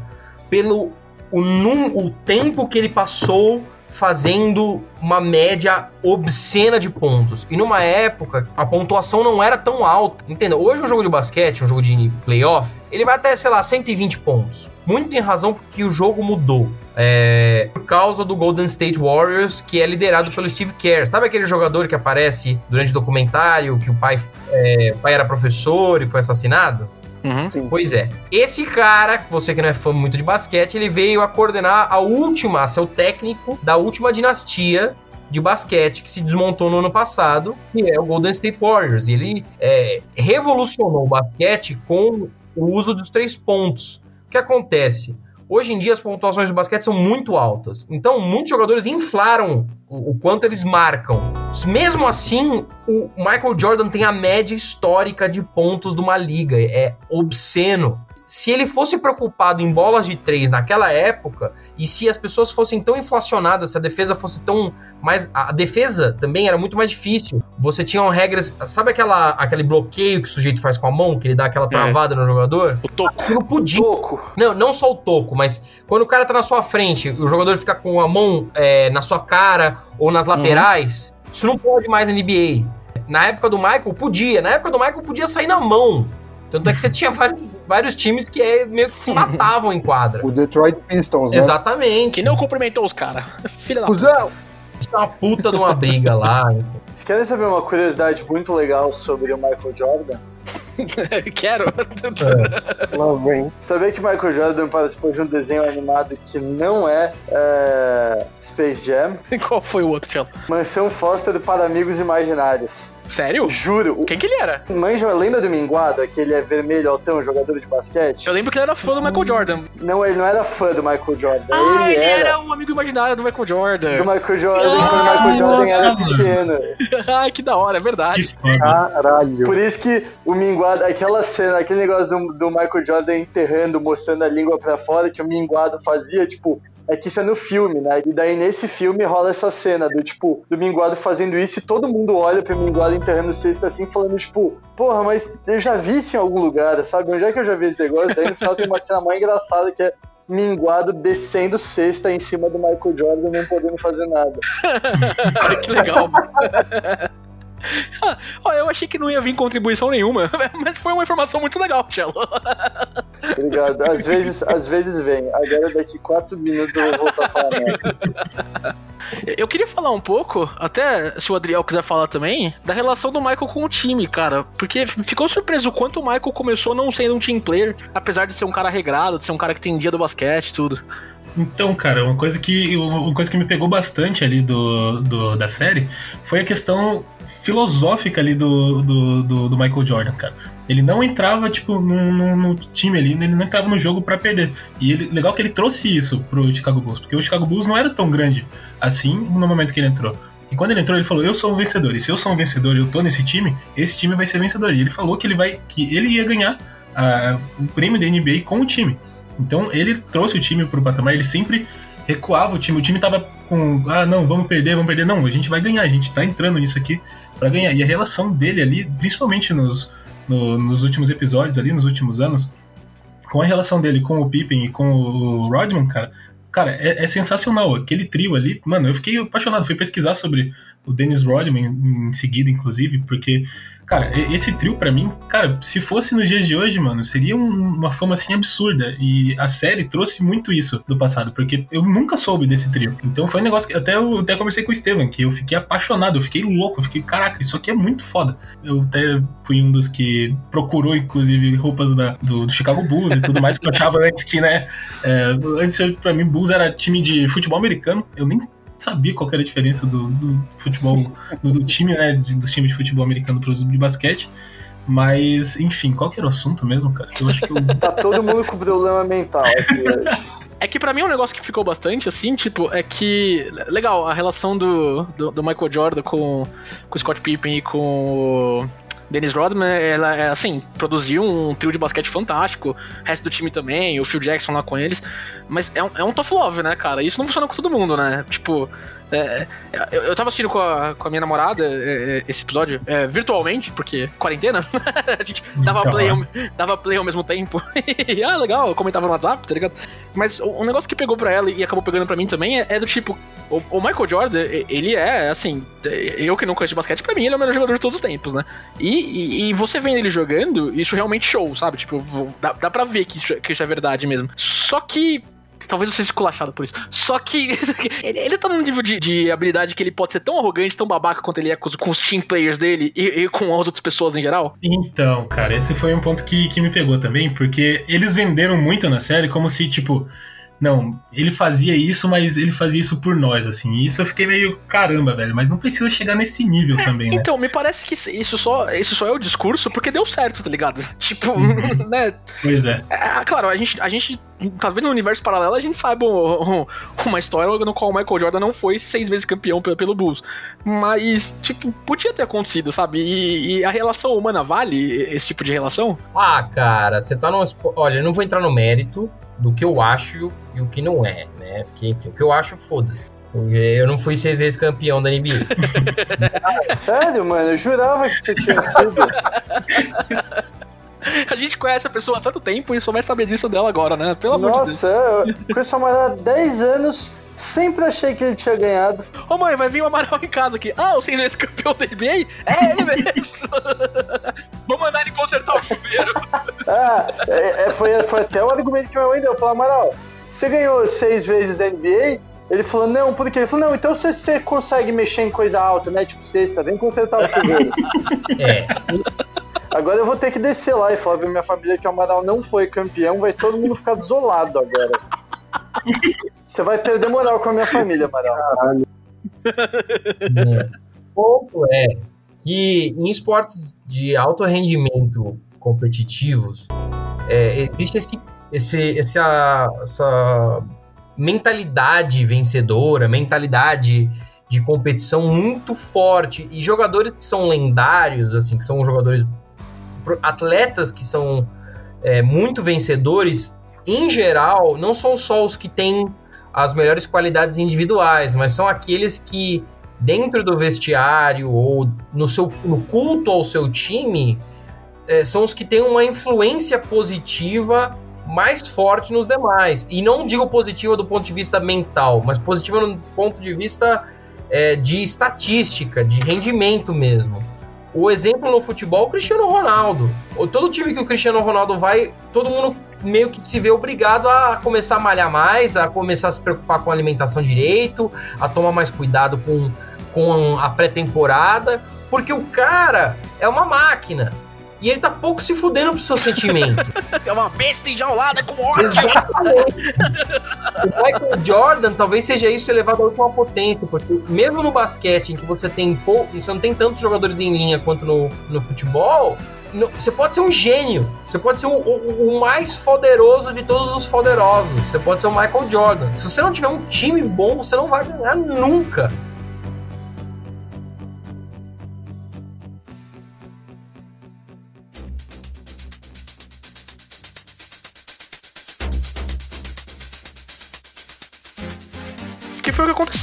pelo o, num, o tempo que ele passou fazendo uma média obscena de pontos. E numa época, a pontuação não era tão alta. Entenda, hoje um jogo de basquete, um jogo de playoff, ele vai até, sei lá, 120 pontos. Muito em razão porque o jogo mudou. É, por causa do Golden State Warriors, que é liderado pelo Steve Kerr. Sabe aquele jogador que aparece durante o documentário, que o pai, é, o pai era professor e foi assassinado? Uhum. Pois é. Esse cara, você que não é fã muito de basquete, ele veio a coordenar a última, a ser o técnico da última dinastia de basquete que se desmontou no ano passado, que é o Golden State Warriors. E ele é, revolucionou o basquete com o uso dos três pontos. O que acontece? Hoje em dia as pontuações do basquete são muito altas. Então, muitos jogadores inflaram o, o, quanto eles marcam. Mesmo assim, o Michael Jordan tem a média histórica de pontos de uma liga. É obsceno. Se ele fosse preocupado em bolas de três naquela época, e se as pessoas fossem tão inflacionadas, se a defesa fosse tão mais. A defesa também era muito mais difícil. Você tinha regras. Sabe aquela, aquele bloqueio que o sujeito faz com a mão, que ele dá aquela é. travada é. no jogador? O toco. Não podia. Toco. Não, não só o toco, mas quando o cara tá na sua frente, o jogador fica com a mão é, na sua cara ou nas laterais, uhum. isso não pode mais na NBA. Na época do Michael, podia. Na época do Michael, podia sair na mão. Tanto é que você tinha vários, vários times que é, meio que se matavam em quadra. O Detroit Pistons, né? Exatamente. Que não cumprimentou os caras. Filha da puta. Isso é uma puta de uma briga lá. Vocês querem saber uma curiosidade muito legal sobre o Michael Jordan? Quero. É. Lá vem. Sabia que Michael Jordan participou de um desenho animado que não é, é Space Jam? Qual foi o outro, Tchelo? Mansão Foster para Amigos Imaginários. Sério? Juro. Quem que ele era? Manja, lembra do Minguado, aquele é vermelho altão, jogador de basquete? Eu lembro que ele era fã do Michael Jordan. Não, ele não era fã do Michael Jordan. Ah, ele, ele era... era... um amigo imaginário do Michael Jordan. Do Michael Jordan, ah, quando o Michael Jordan era pequeno. Ai, que da hora, é verdade. Caralho. Por isso que o Minguado, aquela cena, aquele negócio do, do Michael Jordan enterrando, mostrando a língua pra fora, que o Minguado fazia, tipo, é que isso é no filme, né? E daí nesse filme rola essa cena do tipo, do Minguado fazendo isso e todo mundo olha pro Minguado enterrando o cesto assim, falando, tipo, porra, mas eu já vi isso em algum lugar, sabe? Onde é que eu já vi esse negócio? Aí no final tem uma cena mais engraçada que é minguado descendo cesta em cima do Michael Jordan não podendo fazer nada. que legal. Ah, eu achei que não ia vir contribuição nenhuma, mas foi uma informação muito legal, Cello. Obrigado. Às vezes, às vezes vem. Agora daqui quatro minutos eu vou voltar a falar. Eu queria falar um pouco, até se o Adriel quiser falar também, da relação do Michael com o time, cara. Porque ficou surpreso o quanto o Michael começou não sendo um team player, apesar de ser um cara regrado, de ser um cara que tem dia do basquete e tudo. Então, cara, uma coisa que, uma coisa que me pegou bastante ali do, do da série foi a questão filosófica ali do, do, do, do Michael Jordan, cara. Ele não entrava, tipo, no, no, no, time ali, ele não entrava no jogo para perder. E ele, legal que ele trouxe isso pro Chicago Bulls, porque o Chicago Bulls não era tão grande assim no momento que ele entrou. E quando ele entrou, ele falou: Eu sou um vencedor. E se eu sou um vencedor e eu tô nesse time, esse time vai ser vencedor. E ele falou que ele vai. que ele ia ganhar uh, o prêmio da NBA com o time. Então ele trouxe o time pro patamar, ele sempre recuava o time. O time tava com, ah, não, vamos perder, vamos perder. Não, a gente vai ganhar, a gente tá entrando nisso aqui para ganhar. E a relação dele ali, principalmente nos, no, nos últimos episódios ali, nos últimos anos, com a relação dele com o Pippen e com o Rodman, cara, cara, é, é, sensacional. Aquele trio ali, mano, eu fiquei apaixonado. Fui pesquisar sobre o Dennis Rodman em seguida, inclusive, porque Cara, esse trio para mim, cara, se fosse nos dias de hoje, mano, seria um, uma fama assim absurda. E a série trouxe muito isso do passado, porque eu nunca soube desse trio. Então foi um negócio que até eu até conversei com o Steven, que eu fiquei apaixonado, eu fiquei louco, eu fiquei, caraca, isso aqui é muito foda. Eu até fui um dos que procurou, inclusive, roupas da, do, do Chicago Bulls e tudo mais, porque eu achava antes que, né, é, antes pra mim Bulls era time de futebol americano, eu nem sabia qual era a diferença do, do futebol, do, do, time, né, dos times de futebol americano para os de basquete. Mas, enfim, qual que era o assunto mesmo, cara? Eu acho que eu... Tá todo mundo com problema mental aqui hoje. É que para mim um negócio que ficou bastante, assim, tipo, é que. Legal, a relação do, do, do Michael Jordan com, com o Scott Pippen e com o Dennis Rodman, ela, é, assim, produziu um trio de basquete fantástico, o resto do time também, o Phil Jackson lá com eles, mas é um, é um tough love, né, cara? Isso não funciona com todo mundo, né? Tipo, é, é, eu, eu tava assistindo com a, com a minha namorada é, é esse episódio é, virtualmente, porque quarentena, a gente dava, então, play, ao, dava play ao mesmo tempo. e, ah, legal, eu comentava no WhatsApp, tá ligado? Mas o, um negócio que pegou pra ela e acabou pegando pra mim também é, do tipo: o, o, Michael Jordan, ele é, assim, eu que não conheço de basquete, pra mim ele é o melhor jogador de todos os tempos, né? E, e, e você vendo ele jogando, isso realmente show, sabe? Tipo, dá, dá pra ver que isso, que isso é verdade mesmo. Só que Talvez eu seja esculachado por isso. Só que ele, ele tá num nível de, de, habilidade que ele pode ser tão arrogante, tão babaca quanto ele é com os, com os team players dele e, e, com as outras pessoas em geral? Então, cara, esse foi um ponto que, que me pegou também, porque eles venderam muito na série como se, tipo, não, ele fazia isso, mas ele fazia isso por nós, assim. E isso eu fiquei meio, caramba, velho, mas não precisa chegar nesse nível é, também, né? Então, me parece que isso só, isso só é o discurso porque deu certo, tá ligado? Tipo, uhum. né? Pois é. é. Claro, a gente, a gente tá vendo no universo paralelo, a gente sabe um, um, uma história no qual o Michael Jordan não foi seis vezes campeão pelo, pelo Bulls. Mas, tipo, podia ter acontecido, sabe? E, e, a relação humana vale esse tipo de relação? Ah, cara, você tá num. Olha, eu não vou entrar no mérito, do que eu acho e o que não é, né? Porque o que eu acho, foda-se. Eu não fui seis vezes campeão da NBA. ah, sério, mano? Eu jurava que você tinha sido. A gente conhece a pessoa há tanto tempo e só vai saber disso dela agora, né? Pelo amor Nossa, de Deus. Nossa, eu conheço a Amaral há 10 anos, sempre achei que ele tinha ganhado. Ô mãe, vai vir o Amaral em casa aqui. Ah, o seis vezes campeão da NBA? É ele mesmo. Vou mandar ele consertar o chuveiro. ah, é, é, foi, foi até o argumento que minha mãe deu. Falou, Amaral, você ganhou seis vezes NBA? Ele falou, não, por quê? Ele falou, não, então você, você consegue mexer em coisa alta, né? Tipo, sexta, vem consertar o chuveiro. é. Agora eu vou ter que descer lá e falar pra minha família que o Amaral não foi campeão, vai todo mundo ficar desolado agora. Você vai perder moral com a minha família, Amaral. Caralho. O ponto é que em esportes de alto rendimento competitivos, é, existe esse, esse, essa, essa mentalidade vencedora, mentalidade de competição muito forte. E jogadores que são lendários, assim, que são jogadores atletas que são é, muito vencedores, em geral, não são só os que têm as melhores qualidades individuais, mas são aqueles que, dentro do vestiário ou no, seu, no culto ao seu time, é, são os que têm uma influência positiva mais forte nos demais. E não digo positiva do ponto de vista mental, mas positiva no ponto de vista é, de estatística, de rendimento mesmo. O exemplo no futebol, o Cristiano Ronaldo. Todo time que o Cristiano Ronaldo vai, todo mundo meio que se vê obrigado a começar a malhar mais, a começar a se preocupar com a alimentação direito, a tomar mais cuidado com, com a pré-temporada, porque o cara é uma máquina. E ele tá pouco se fudendo pro seu sentimento. É uma besta enjaulada com ódio. Exatamente. o Michael Jordan talvez seja isso elevado à última potência, porque mesmo no basquete, em que você tem pouco, você não tem tantos jogadores em linha quanto no, no futebol, no- você pode ser um gênio. Você pode ser o, o- o mais poderoso de todos os poderosos. Você pode ser o Michael Jordan. Se você não tiver um time bom, você não vai ganhar nunca.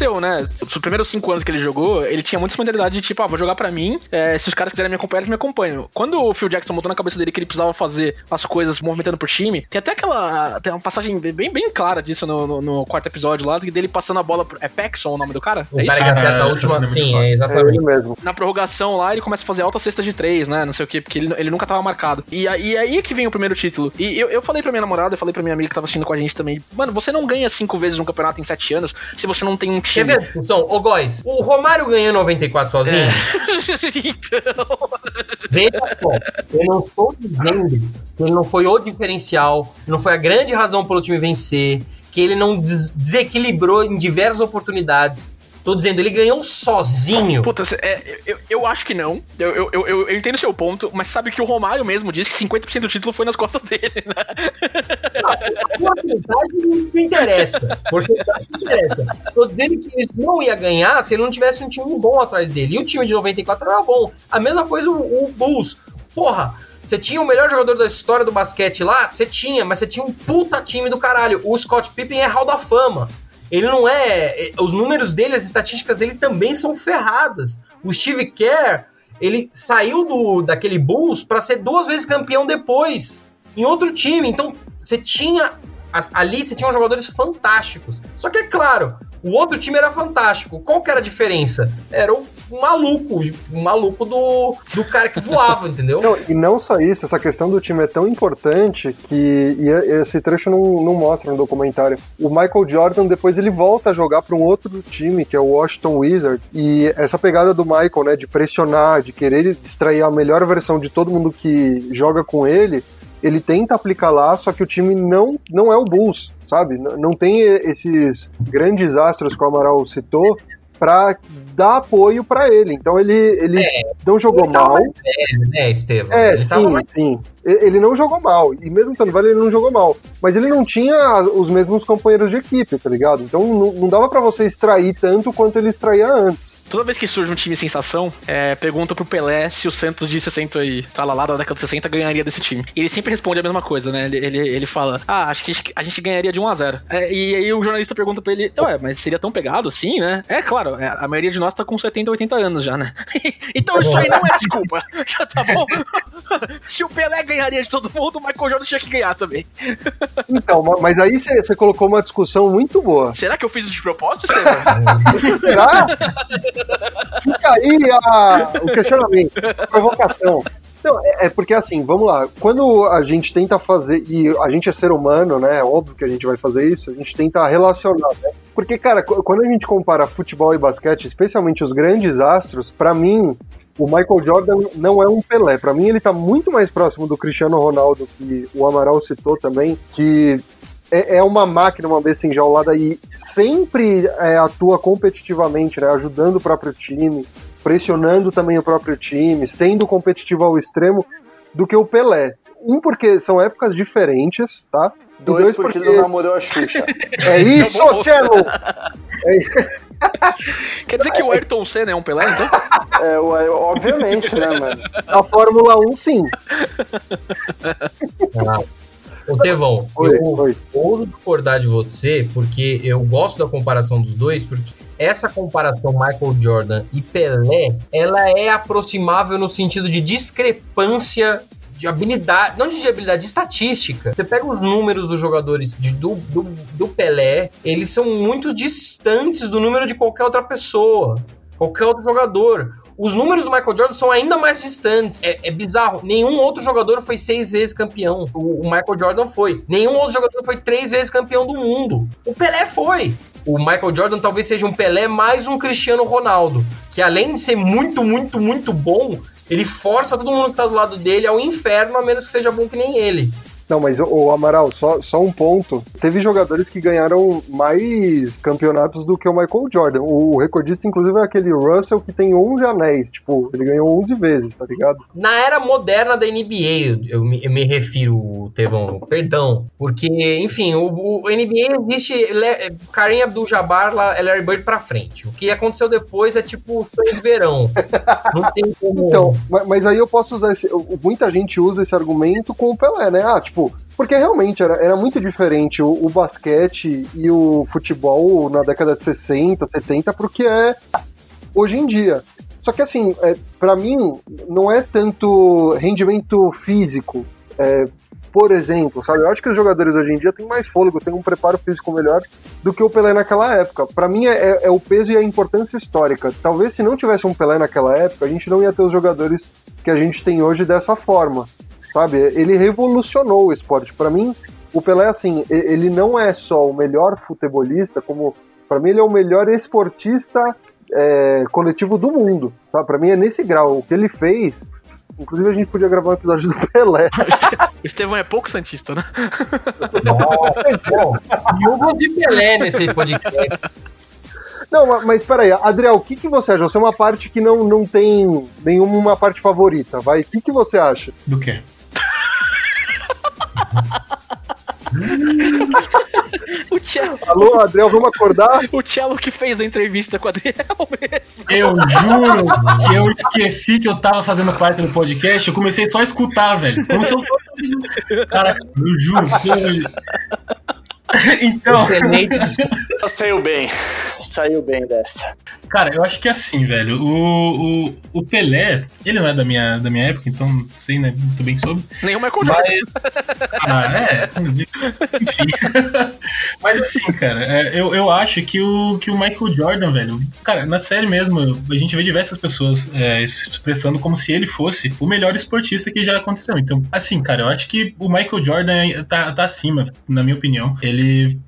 Aconteceu, né? Os primeiros cinco anos que ele jogou, ele tinha muita mentalidade de tipo, ah, vou jogar pra mim, é, se os caras quiserem me acompanhar, eles me acompanham. Quando o Phil Jackson botou na cabeça dele que ele precisava fazer as coisas movimentando pro time, tem até aquela. Tem uma passagem bem, bem clara disso no, no- no quarto episódio lá, dele passando a bola pro. É Paxson o nome do cara? O é cara isso? que Ah, última, é muito sim, foda. é É exatamente. ele mesmo. na prorrogação lá, ele começa a fazer alta cesta de três, né? Não sei o quê, porque ele, ele nunca tava marcado. E aí, e aí que vem o primeiro título. E eu, eu falei pra minha namorada, eu falei pra minha amiga que tava assistindo com a gente também, mano, você não ganha cinco vezes um campeonato em sete anos se você não tem um Quer ver a discussão? Ô, Góis, o Romário ganhou 94 sozinho? então, Veja só, eu não estou dizendo que ele não foi o diferencial, não foi a grande razão pelo time vencer, que ele não des- desequilibrou em diversas oportunidades. Tô dizendo, ele ganhou sozinho. Puta, é, eu, eu acho que não. Eu, eu, eu, eu- entendo o seu ponto, mas sabe que o Romário mesmo disse que 50% do título foi nas costas dele, né? Porcentagem não interessa. Porcentagem não interessa. Tô dizendo que ele não ia ganhar se ele não tivesse um time bom atrás dele. E o time de 94 era bom. A mesma coisa o, o Bulls. Porra, você tinha o melhor jogador da história do basquete lá? Você tinha, mas você tinha um puta time do caralho. O Scott Pippen é Hall da Fama. Ele não é. é, Os números dele, as estatísticas dele também são ferradas. O Steve Kerr, ele saiu do, daquele Bulls pra ser duas vezes campeão depois. Em outro time. Então, você tinha. ali você tinha jogadores fantásticos. Só que é claro, o outro time era fantástico. Qual que era a diferença? Era o maluco, maluco do, do cara que voava, entendeu? Não, e não só isso, essa questão do time é tão importante que esse trecho não, não mostra no documentário. O Michael Jordan depois ele volta a jogar para um outro time, que é o Washington Wizards, e essa pegada do Michael, né, de pressionar, de querer extrair a melhor versão de todo mundo que joga com ele, ele tenta aplicar lá, só que o time não, não é o Bulls, sabe? N- Não tem esses grandes astros que o Amaral citou para dar apoio para ele. Então ele, ele não jogou Ele mal. velho, né, Estevam? É, ele sim, mais sim. Ele não jogou mal. E mesmo estando velho, ele não jogou mal. Mas ele não tinha os mesmos companheiros de equipe, tá ligado? Então não, não dava pra você extrair tanto quanto ele extraía antes. Toda vez que surge um time sensação, é, pergunta pro Pelé se o Santos de 60 e tralalá da década de 60 ganharia desse time. E ele sempre responde a mesma coisa, né? Ele, ele, ele fala, ah, acho que a gente ganharia de 1 a 0 É, E aí o jornalista pergunta pra ele, ué, mas seria tão pegado assim, né? É, claro, é, a maioria de nós tá com 70, 80 anos já, né? então isso aí não é desculpa. Já tá bom? se o Pelé ganharia de todo mundo, o Michael Jordan tinha que ganhar também. Então, ma- mas aí você colocou uma discussão muito boa. Será que eu fiz isso de propósito? Será? Fica aí a- o questionamento, a provocação. Não, é, é porque assim, vamos lá. Quando a gente tenta fazer, e a gente é ser humano, né? É óbvio que a gente vai fazer isso, a gente tenta relacionar, né? Porque, cara, qu- quando a gente compara futebol e basquete, especialmente os grandes astros, pra mim, o Michael Jordan não é um Pelé. Pra mim, ele tá muito mais próximo do Cristiano Ronaldo, que o Amaral citou também, que é, é uma máquina, uma besta enjaulada e sempre é, atua competitivamente, né, ajudando o próprio time, pressionando também o próprio time, sendo competitivo ao extremo, do que o Pelé. Um, porque são épocas diferentes, tá? E Dois, porque ele não namorou a Xuxa. É isso, Cello! Quer dizer que o Ayrton Senna é um Pelé, então? É, obviamente, né, mano? Na Fórmula 1, sim. Ô, Tevão, eu oi. ouso discordar de você, porque eu gosto da comparação dos dois, porque essa comparação Michael Jordan e Pelé, ela é aproximável no sentido de discrepância de habilidade, não de habilidade, de estatística. Você pega os números dos jogadores de- do, do, do Pelé, eles são muito distantes do número de qualquer outra pessoa, qualquer outro jogador. Os números do Michael Jordan são ainda mais distantes. É, é bizarro. Nenhum outro jogador foi seis vezes campeão. O, o Michael Jordan foi. Nenhum outro jogador foi três vezes campeão do mundo. O Pelé foi. O Michael Jordan talvez seja um Pelé mais um Cristiano Ronaldo, que além de ser muito, muito, muito bom, ele força todo mundo que tá do lado dele ao inferno, a menos que seja bom que nem ele. Não, mas o Amaral, só, só um ponto. Teve jogadores que ganharam mais campeonatos do que o Michael Jordan. O recordista, inclusive, é aquele Russell que tem 11 anéis. Tipo, ele ganhou 11 vezes, tá ligado? Na era moderna da NBA, eu, me, eu me refiro, Tevão, perdão. Porque, enfim, o, o NBA existe Le- Kareem Abdul-Jabbar, lá, Larry Bird pra frente. O que aconteceu depois é tipo sonho de verão. Não tem como... Então, ma- mas aí eu posso usar esse. Muita gente usa esse argumento com o Pelé, né? Ah, tipo, porque realmente era, era muito diferente o, o basquete e o futebol na década de 60, 70, porque é hoje em dia. Só que assim, é, para mim, não é tanto rendimento físico. é, por exemplo, sabe? Eu acho que os jogadores hoje em dia têm mais fôlego, têm um preparo físico melhor do que o Pelé naquela época. Para mim é, é o peso e a importância histórica. Talvez se não tivesse um Pelé naquela época, a gente não ia ter os jogadores que a gente tem hoje dessa forma, sabe? Ele revolucionou o esporte. Para mim, o Pelé assim, ele não é só o melhor futebolista, como para mim ele é o melhor esportista é, coletivo do mundo, sabe? Para mim é nesse grau. O que ele fez, inclusive a gente podia gravar um episódio do Pelé. O Estevão é pouco santista, né? E de Pelé nesse podcast. Não, ma- mas peraí, Adriel, o que, que você acha? Você é uma parte que não, não tem nenhuma parte favorita, vai? O que, que você acha? Do quê? O Cello, Alô, Adriel, vamos acordar? o Cello que fez a entrevista com o Adriel mesmo. Eu juro que eu esqueci que eu tava fazendo parte do podcast. Eu comecei só a escutar, velho. Como se eu fosse. Cara, eu juro. eu- Então, Saiu bem. Saiu bem dessa. cara, eu acho que é assim, velho. O, o, o Pelé, ele não é da minha, da minha época, então não sei né, muito bem sobre. Nem o Michael Jordan. Mas. Ah, é. Enfim. Mas assim, cara, é, eu, eu acho que o, que o Michael Jordan, velho. Cara, na série mesmo, a gente vê diversas pessoas é, se expressando como se ele fosse o melhor esportista que já aconteceu. Então, assim, cara, eu acho que o Michael Jordan tá, tá acima, na minha opinião. Ele.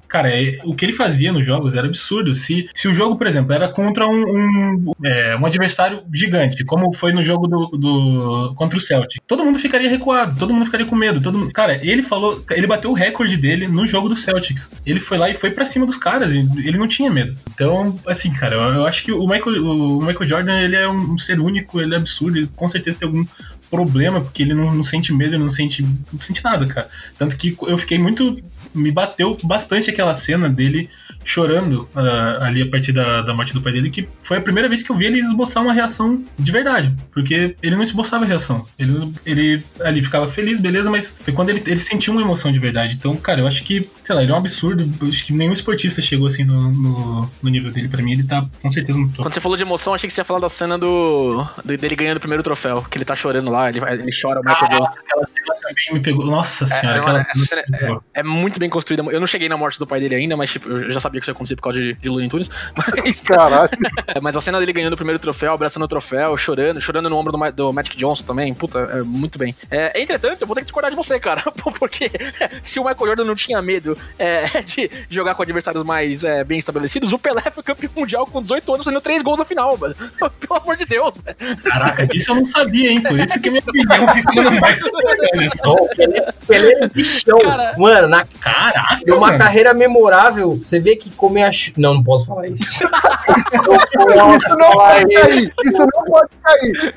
Cara, é- o que ele fazia nos jogos era absurdo. Se, se o jogo, por exemplo, era contra um, um, é, um adversário gigante, como foi no jogo do, do- contra o Celtic, todo mundo ficaria recuado, todo mundo ficaria com medo. Todo mundo, cara, ele falou, ele bateu o recorde dele no jogo do Celtics. Ele foi lá e foi pra cima dos caras, e ele não tinha medo. Então, assim, cara, eu, eu acho que o Michael, o Michael Jordan, ele é um, um ser único, ele é absurdo, ele com certeza tem algum problema, porque ele não, não sente medo, ele não sente, não sente nada, cara. Tanto que eu fiquei muito me bateu bastante aquela cena dele chorando ah, ali a partir da, da morte do pai dele, que foi a primeira vez que eu vi ele esboçar uma reação de verdade. Porque ele não esboçava reação. Ele, ele ali ficava feliz, beleza, mas foi quando ele, ele sentiu uma emoção de verdade. Então, cara, eu acho que, sei lá, ele é um absurdo. Eu acho que nenhum esportista chegou assim no, no, no nível dele. Pra mim, ele tá com certeza no topo. Quando você falou de emoção, achei que você ia falar da cena do, do- dele ganhando o primeiro troféu. Que ele tá chorando lá, ele, ele chora o Michael Jordan. Aquela cena também me pegou. Nossa senhora, é, aquela essa cena pegou. É muito bem construída. Eu não cheguei na morte do pai dele ainda, mas tipo, eu já sabia que isso ia acontecer por causa de, de Looney Tunes. Mas, Caralho. mas a cena dele ganhando o primeiro troféu, abraçando o troféu, chorando, chorando no ombro do, do Magic Johnson também. Puta, é muito bem. É, entretanto, eu vou ter que discordar de você, cara. Porque se o Michael Jordan não tinha medo é, de jogar com adversários mais é, bem estabelecidos, o Pelé foi campeão mundial com 18 anos, fazendo 3 gols no final, mano. Pelo amor de Deus, velho. Caraca, disso eu não sabia, hein? Por isso que minha opinião ficou no Michael Jordan. o Pelé, Pelé é um bichão. Cara. Mano, na, Caraca, tem uma mano. carreira memorável. Você vê que comer a. Não, não posso falar isso. Isso não pode cair! Isso não pode cair!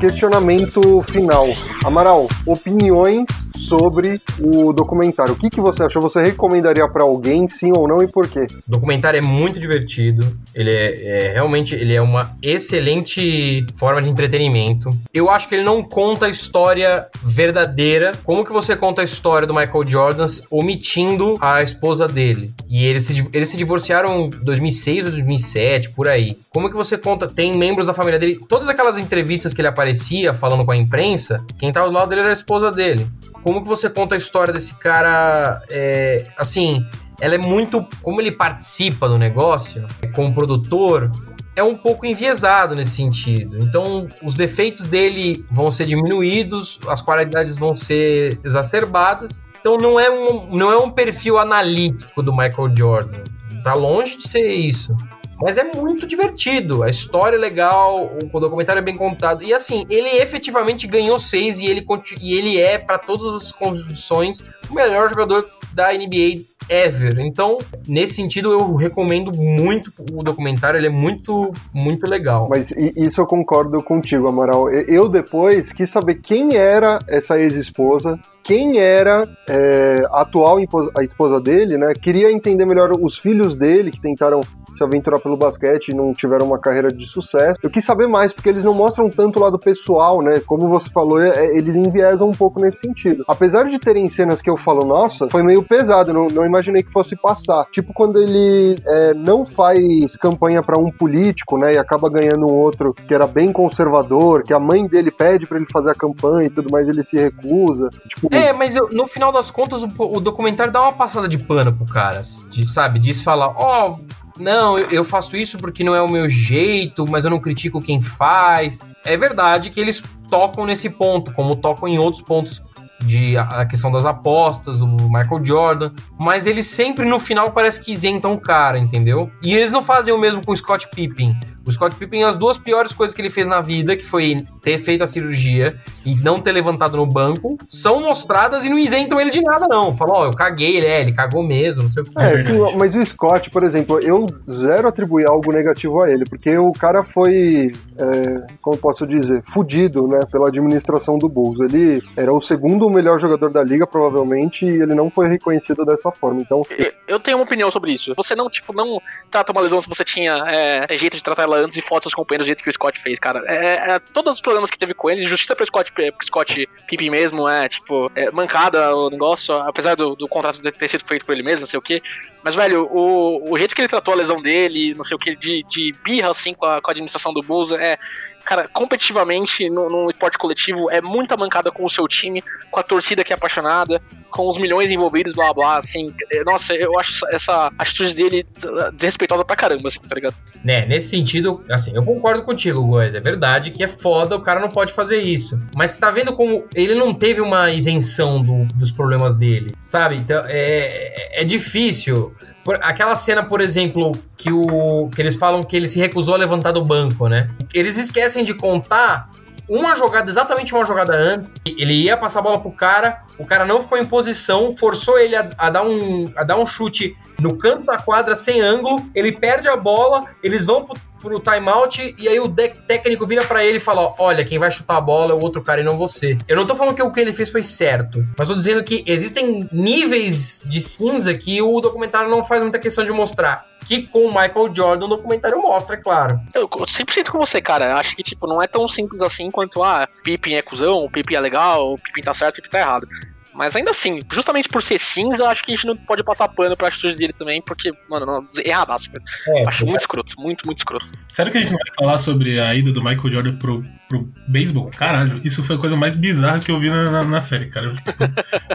Questionamento final. Amaral, opiniões sobre o documentário. O que, que você achou? Você recomendaria para alguém, sim ou não, e por quê? O documentário é muito divertido. Ele é, é, realmente ele é uma excelente forma de entretenimento. Eu acho que ele não conta a história verdadeira. Como que você conta a história do Michael Jordan omitindo a esposa dele? E eles se, eles se divorciaram em 2006 ou 2007, por aí. Como que você conta? Tem membros da família dele. Todas aquelas entrevistas que ele aparecia falando com a imprensa, quem tava do lado dele era a esposa dele. Como que você conta a história desse cara? É, assim, ela é muito. Como ele participa do negócio, como produtor, é um pouco enviesado nesse sentido. Então, os defeitos dele vão ser diminuídos, as qualidades vão ser exacerbadas. Então, não é um, não é um perfil analítico do Michael Jordan. Tá longe de ser isso. Mas é muito divertido. A história é legal, o documentário é bem contado. E assim, ele efetivamente ganhou seis e ele, e ele é, para todas as condições, o melhor jogador da NBA ever. Então, nesse sentido, eu recomendo muito o documentário, ele é muito, muito legal. Mas isso eu concordo contigo, Amaral. Eu depois quis saber quem era essa ex-esposa, quem era é, a atual a esposa dele, né? Queria entender melhor os filhos dele que tentaram se aventurar pelo basquete e não tiveram uma carreira de sucesso. Eu quis saber mais, porque eles não mostram tanto o lado pessoal, né? Como você falou, é, é eles enviesam um pouco nesse sentido. Apesar de terem cenas que eu falo, nossa, foi meio pesado, não, não imaginei que fosse passar. Tipo quando ele é, não faz campanha para um político, né? E acaba ganhando um outro que era bem conservador, que a mãe dele pede para ele fazer a campanha e tudo mais, ele se recusa. Tipo, é, mas eu, no final das contas, o, o, documentário dá uma passada de pano pro cara, de, sabe? Diz falar, ó, oh, não, eu faço isso porque não é o meu jeito, mas eu não critico quem faz. É verdade que eles tocam nesse ponto, como tocam em outros pontos de a questão das apostas do Michael Jordan, mas eles sempre no final parece que isentam o cara, entendeu? E eles não fazem o mesmo com o Scott Pippen. O Scott Pippen, as duas piores coisas que ele fez na vida, que foi ter feito a cirurgia e não ter levantado no banco, são mostradas e não isentam ele de nada, não. Falou, ó, oh, eu caguei, ele é, ele cagou mesmo, não sei o que. É, sim, mas o Scott, por exemplo, eu zero atribuir algo negativo a ele, porque o cara foi, é, como posso dizer, fudido, né, pela administração do Bulls. Ele era o segundo melhor jogador da liga, provavelmente, e ele não foi reconhecido dessa forma. Então. Eu tenho uma opinião sobre isso. Você não, tipo, não trata uma lesão se você tinha é, jeito de tratar ela antes e fotos dos companheiros do jeito que o Scott fez, cara. É, é, todos os problemas que teve com ele, justiça pro Scott, pro Scott Pippen mesmo, é, tipo, é, mancada o negócio, apesar do, do contrato ter sido feito por ele mesmo, não sei o que. Mas, velho, o, o jeito que ele tratou a lesão dele, não sei o que, de, de birra, assim, com a, com a administração do Bulls, é, cara, competitivamente, no, no esporte coletivo, é muita mancada com o seu time, com a torcida que é apaixonada, com os milhões envolvidos, blá blá, assim. É, nossa, eu acho essa atitude dele desrespeitosa pra caramba, assim, tá ligado? Né, nesse sentido, assim, eu concordo contigo, Góis. É verdade que é foda, o cara não pode fazer isso. Mas você tá vendo como ele não teve uma isenção do, dos problemas dele, sabe? Então, é, é difícil. Por, aquela cena, por exemplo, que, o, que eles falam que ele se recusou a levantar do banco, né? Eles esquecem de contar uma jogada, exatamente uma jogada antes. Ele ia passar a bola pro cara, o cara não ficou em posição, forçou ele a, a, dar, um, a dar um chute no canto da quadra sem ângulo, ele perde a bola, eles vão pro, pro timeout e aí o técnico vira para ele e fala: Olha, quem vai chutar a bola é o outro cara e não você. Eu não tô falando que o que ele fez foi certo, mas tô dizendo que existem níveis de cinza que o documentário não faz muita questão de mostrar que com o Michael Jordan o documentário mostra, claro. Eu sempre sinto com você, cara. Acho que, tipo, não é tão simples assim quanto, ah, Pippin é cuzão, o Pippin é legal, o Pippin tá certo, o Pippin tá errado. Mas ainda assim, justamente por ser cinza, eu acho que a gente não pode passar pano pra atitude dele também, porque, mano, não, erradaço. É, acho é. muito escroto, muito, muito escroto. Sério que a gente não vai falar sobre a ida do Michael Jordan pro, pro beisebol? Caralho, isso foi a coisa mais bizarra que eu vi na, na, na série, cara. Eu, tipo,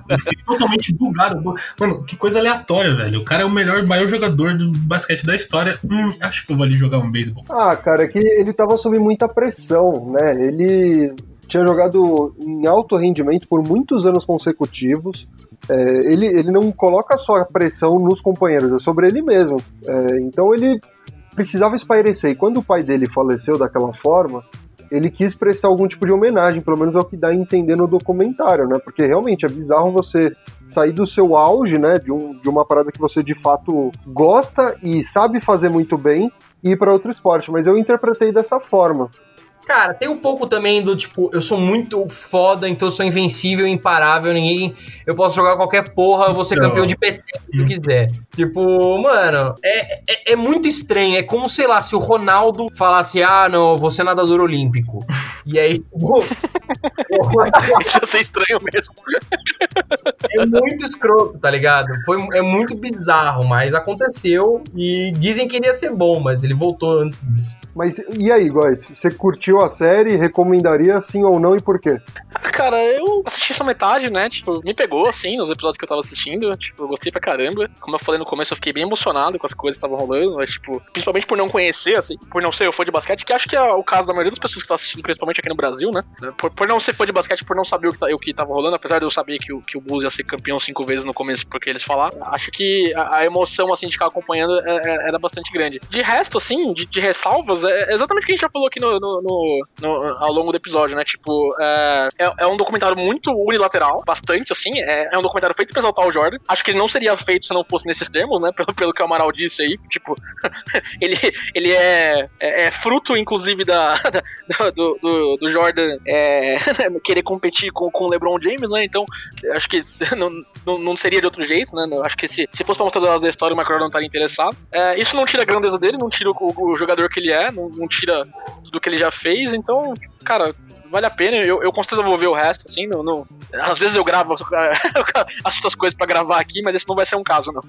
eu fiquei totalmente bugado. Mano, que coisa aleatória, velho. O cara é o melhor, maior jogador do basquete da história. Hum, acho que eu vou ali jogar um beisebol. Ah, cara, é que ele tava sob muita pressão, né? Ele tinha jogado em alto rendimento por muitos anos consecutivos. É, ele, ele não coloca só a pressão nos companheiros, é sobre ele mesmo. É, então ele precisava espairecer. E quando o pai dele faleceu daquela forma, ele quis prestar algum tipo de homenagem, pelo menos é o que dá a entender no documentário, né? Porque realmente é bizarro você sair do seu auge, né? De, um, de uma parada que você de fato gosta e sabe fazer muito bem e ir para outro esporte. Mas eu interpretei dessa forma. Cara, tem um pouco também do tipo, eu sou muito foda, então eu sou invencível, imparável, ninguém. Eu posso jogar qualquer porra, eu vou ser Então. campeão de PT se eu quiser. Tipo, mano, é, é, é muito estranho. É como, sei lá, se o Ronaldo falasse, ah, não, eu vou ser nadador olímpico. E aí, tipo. Isso ia ser estranho mesmo. É muito escroto, tá ligado? Foi, é muito bizarro, mas aconteceu e dizem que ele ia ser bom, mas ele voltou antes disso. Mas e aí, Góis? Você curtiu a série? Recomendaria sim ou não e por quê? Cara, eu assisti só metade, né? Tipo, me pegou, assim, nos episódios que eu tava assistindo. Tipo, eu gostei pra caramba. Como eu falei no começo, eu fiquei bem emocionado com as coisas que estavam rolando. Mas, tipo, principalmente por não conhecer, assim, por não ser eu fã de basquete, que acho que é o caso da maioria das pessoas que estão assistindo, principalmente aqui no Brasil, né? Por, por não ser fã de basquete, por não saber o que, tá, o que tava rolando, apesar de eu saber que o, que o Bulls ia ser campeão cinco vezes no começo, porque eles falaram, acho que a, a emoção, assim, de ficar acompanhando é- é- era bastante grande. De resto, assim, de, de ressalvas, é exatamente o que a gente já falou aqui no, no- no- no- ao longo do episódio, né? Tipo, é, é, é um documentário muito unilateral, bastante, assim. É, é um documentário feito pra exaltar o Jordan. Acho que ele não seria feito se não fosse nesses termos, né? Pelo, pelo que o Amaral disse aí. Tipo, ele, ele é, é, é fruto, inclusive, da, da- do, do, do Jordan é, querer competir com, com o LeBron James, né? Então, acho que não, não, não seria de outro jeito, né? Acho que se, se fosse pra mostrar das da história, o Michael não estaria interessado. É, isso não tira a grandeza dele, não tira o, o jogador que ele é, não, não tira tudo que ele já fez. Então, cara, vale a pena. Eu, eu com certeza vou ver o resto, assim. Não, não- Às vezes eu gravo as outras coisas pra gravar aqui, mas esse não vai ser um caso, não.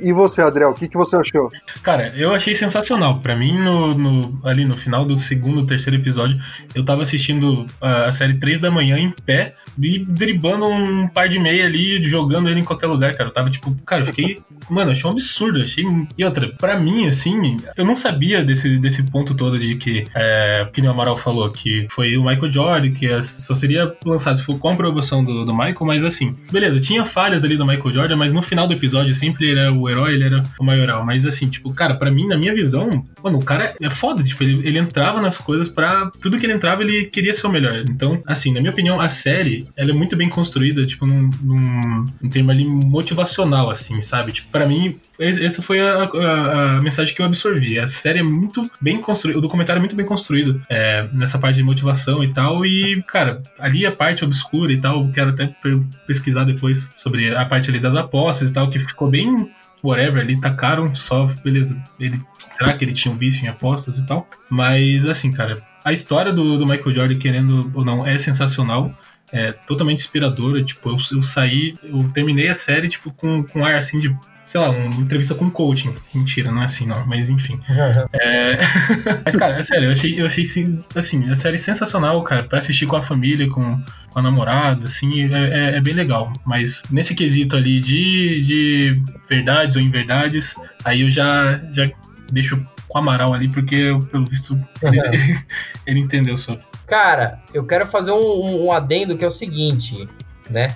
E, e você, Adriel, o que, que você achou? Cara, eu achei sensacional. Pra mim, no, no- ali no final do segundo, terceiro episódio, eu tava assistindo a, a série 3 da manhã em pé e driblando um par de meia ali, jogando ele em qualquer lugar, cara. Eu tava tipo, cara, eu fiquei. Mano, achei um absurdo. Achei... E outra, pra mim, assim, eu não sabia desse, desse ponto todo de que, é, que o Amaral falou, que foi o Michael Jordan, que só seria lançado se for com a aprovação do, do Michael, mas assim, beleza, tinha falhas ali do Michael Jordan, mas no final do episódio sempre ele era o herói, ele era o maioral. Mas assim, tipo, cara, pra mim, na minha visão, mano, o cara é foda, tipo, ele, ele entrava nas coisas pra. Tudo que ele entrava, ele queria ser o melhor. Então, assim, na minha opinião, a série, ela é muito bem construída, tipo, num, num, num termo ali motivacional, assim, sabe? Tipo, pra mim, essa foi a, a- a mensagem que eu absorvi. A série é muito bem construída, o documentário é muito bem construído é, nessa parte de motivação e tal. E, cara, ali a parte obscura e tal, quero até pe- pesquisar depois sobre a parte ali das apostas e tal, que ficou bem whatever, ali tacaram só, beleza. Ele, será que ele tinha um vício em apostas e tal? Mas, assim, cara, a história do, do Michael Jordan, querendo ou não, é sensacional. É totalmente inspiradora. Tipo, eu, eu saí, eu terminei a série, tipo, com, com ar assim de. Sei lá, uma entrevista com coaching. Mentira, não é assim, não, mas enfim. É... Mas, cara, é sério, eu achei, eu achei sim, assim, a série sensacional, cara, pra assistir com a família, com, com a namorada, assim, é, é- é bem legal. Mas nesse quesito ali de, de verdades ou inverdades, aí eu já, já deixo com o Amaral ali, porque eu, pelo visto ele, ele entendeu sobre. Cara, eu quero fazer um, um- um adendo que é o seguinte, né?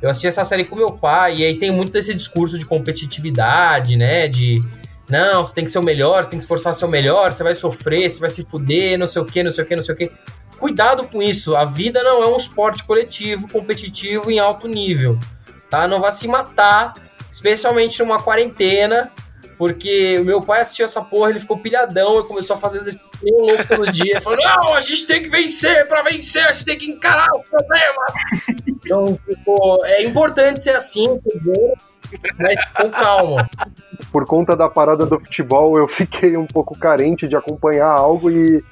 Eu assisti essa série com meu pai, e aí tem muito desse discurso de competitividade, né? De não, você tem que ser o melhor, você tem que esforçar o melhor, você vai sofrer, você vai se fuder, não sei o que, não sei o que, não sei o que. Cuidado com isso, a vida não é um esporte coletivo, competitivo em alto nível, tá? Não vai se matar, especialmente numa quarentena, porque o meu pai assistiu essa porra, ele ficou pilhadão e começou a fazer exercício louco todo dia. Falou: Não, a gente tem que vencer, pra vencer, a gente tem que encarar o problema. Então, tipo, é importante ser assim, entendeu? Mas com calma. Por conta da parada do futebol, eu fiquei um pouco carente de acompanhar algo e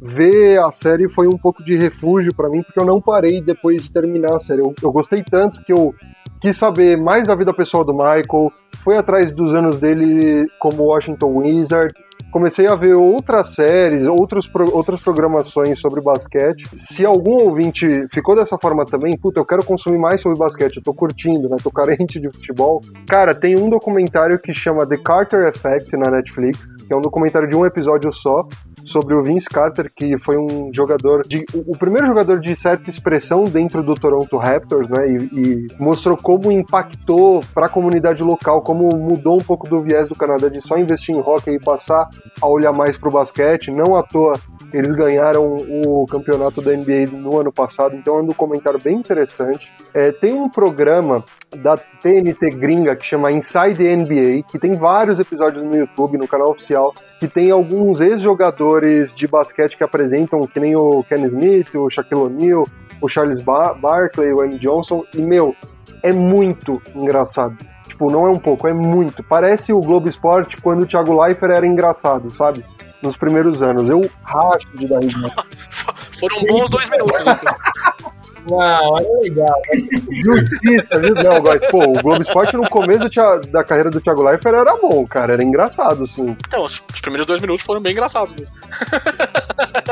ver a série foi um pouco de refúgio pra mim, porque eu não parei depois de terminar a série. Eu, eu gostei tanto que eu quis saber mais da vida pessoal do Michael, fui atrás dos anos dele como Washington Wizard, comecei a ver outras séries, outros pro- outras programações sobre basquete. Se algum ouvinte ficou dessa forma também, puta, eu quero consumir mais sobre basquete, eu tô curtindo, né? Tô carente de futebol. Cara, tem um documentário que chama The Carter Effect na Netflix, que é um documentário de um episódio só, sobre o Vince Carter, que foi um jogador de. O, o primeiro jogador de certa expressão dentro do Toronto Raptors, né? E, e mostrou como impactou para a comunidade local, como mudou um pouco do viés do Canadá de só investir em hockey e passar a olhar mais pro basquete. Não à toa eles ganharam o campeonato da NBA no ano passado, então é um documentário bem interessante. É, tem um programa da TNT gringa que chama Inside the NBA, que tem vários episódios no YouTube, no canal oficial, que tem alguns ex-jogadores de basquete que apresentam, que nem o Ken Smith, o Shaquille O'Neal, o Charles Bar Barkley, o M. Johnson, e, meu, é muito engraçado. Tipo, não é um pouco, é muito. Parece o Globo Esporte quando o Thiago Leifert era engraçado, sabe? Nos primeiros anos. Eu racho de dar risada. Foram bons dois minutos. Não, é legal. Justiça, viu? Não, mas, pô, o Globo Esporte no começo da carreira do Thiago Leifert era bom, cara. Era engraçado, assim. Então, os os primeiros dois minutos foram bem engraçados mesmo.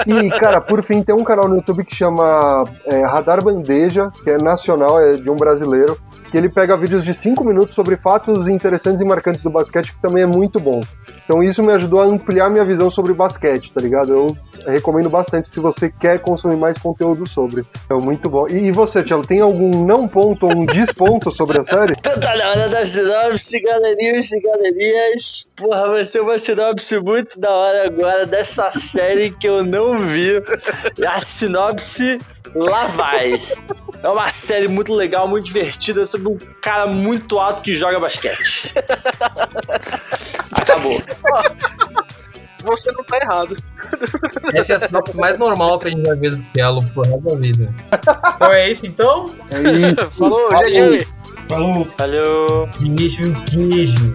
E, cara, por fim, tem um canal no YouTube que chama é, Radar Bandeja, que é nacional, é de um brasileiro, que ele pega vídeos de 5 minutos sobre fatos interessantes e marcantes do basquete, que também é muito bom. Então isso me ajudou a ampliar minha visão sobre basquete, tá ligado? Eu recomendo bastante se você quer consumir mais conteúdo sobre. É muito bom. E, e você, Tchelo, tem algum não ponto ou um desponto sobre a série? Tá na hora da sinopse, galerinhas e galerinhas. Porra, vai ser uma sinopse muito da hora agora dessa série que eu não vi. A sinopse lá vai. É uma série muito legal, muito divertida, sobre um cara muito alto que joga basquete. Acabou. Você não tá errado. Essa é a sinopse mais normal que a gente vai ver do Telo pro resto da vida. Então é isso então? É isso. Falou, Falou. GG. Falou. Valeu. Queijo, queijo.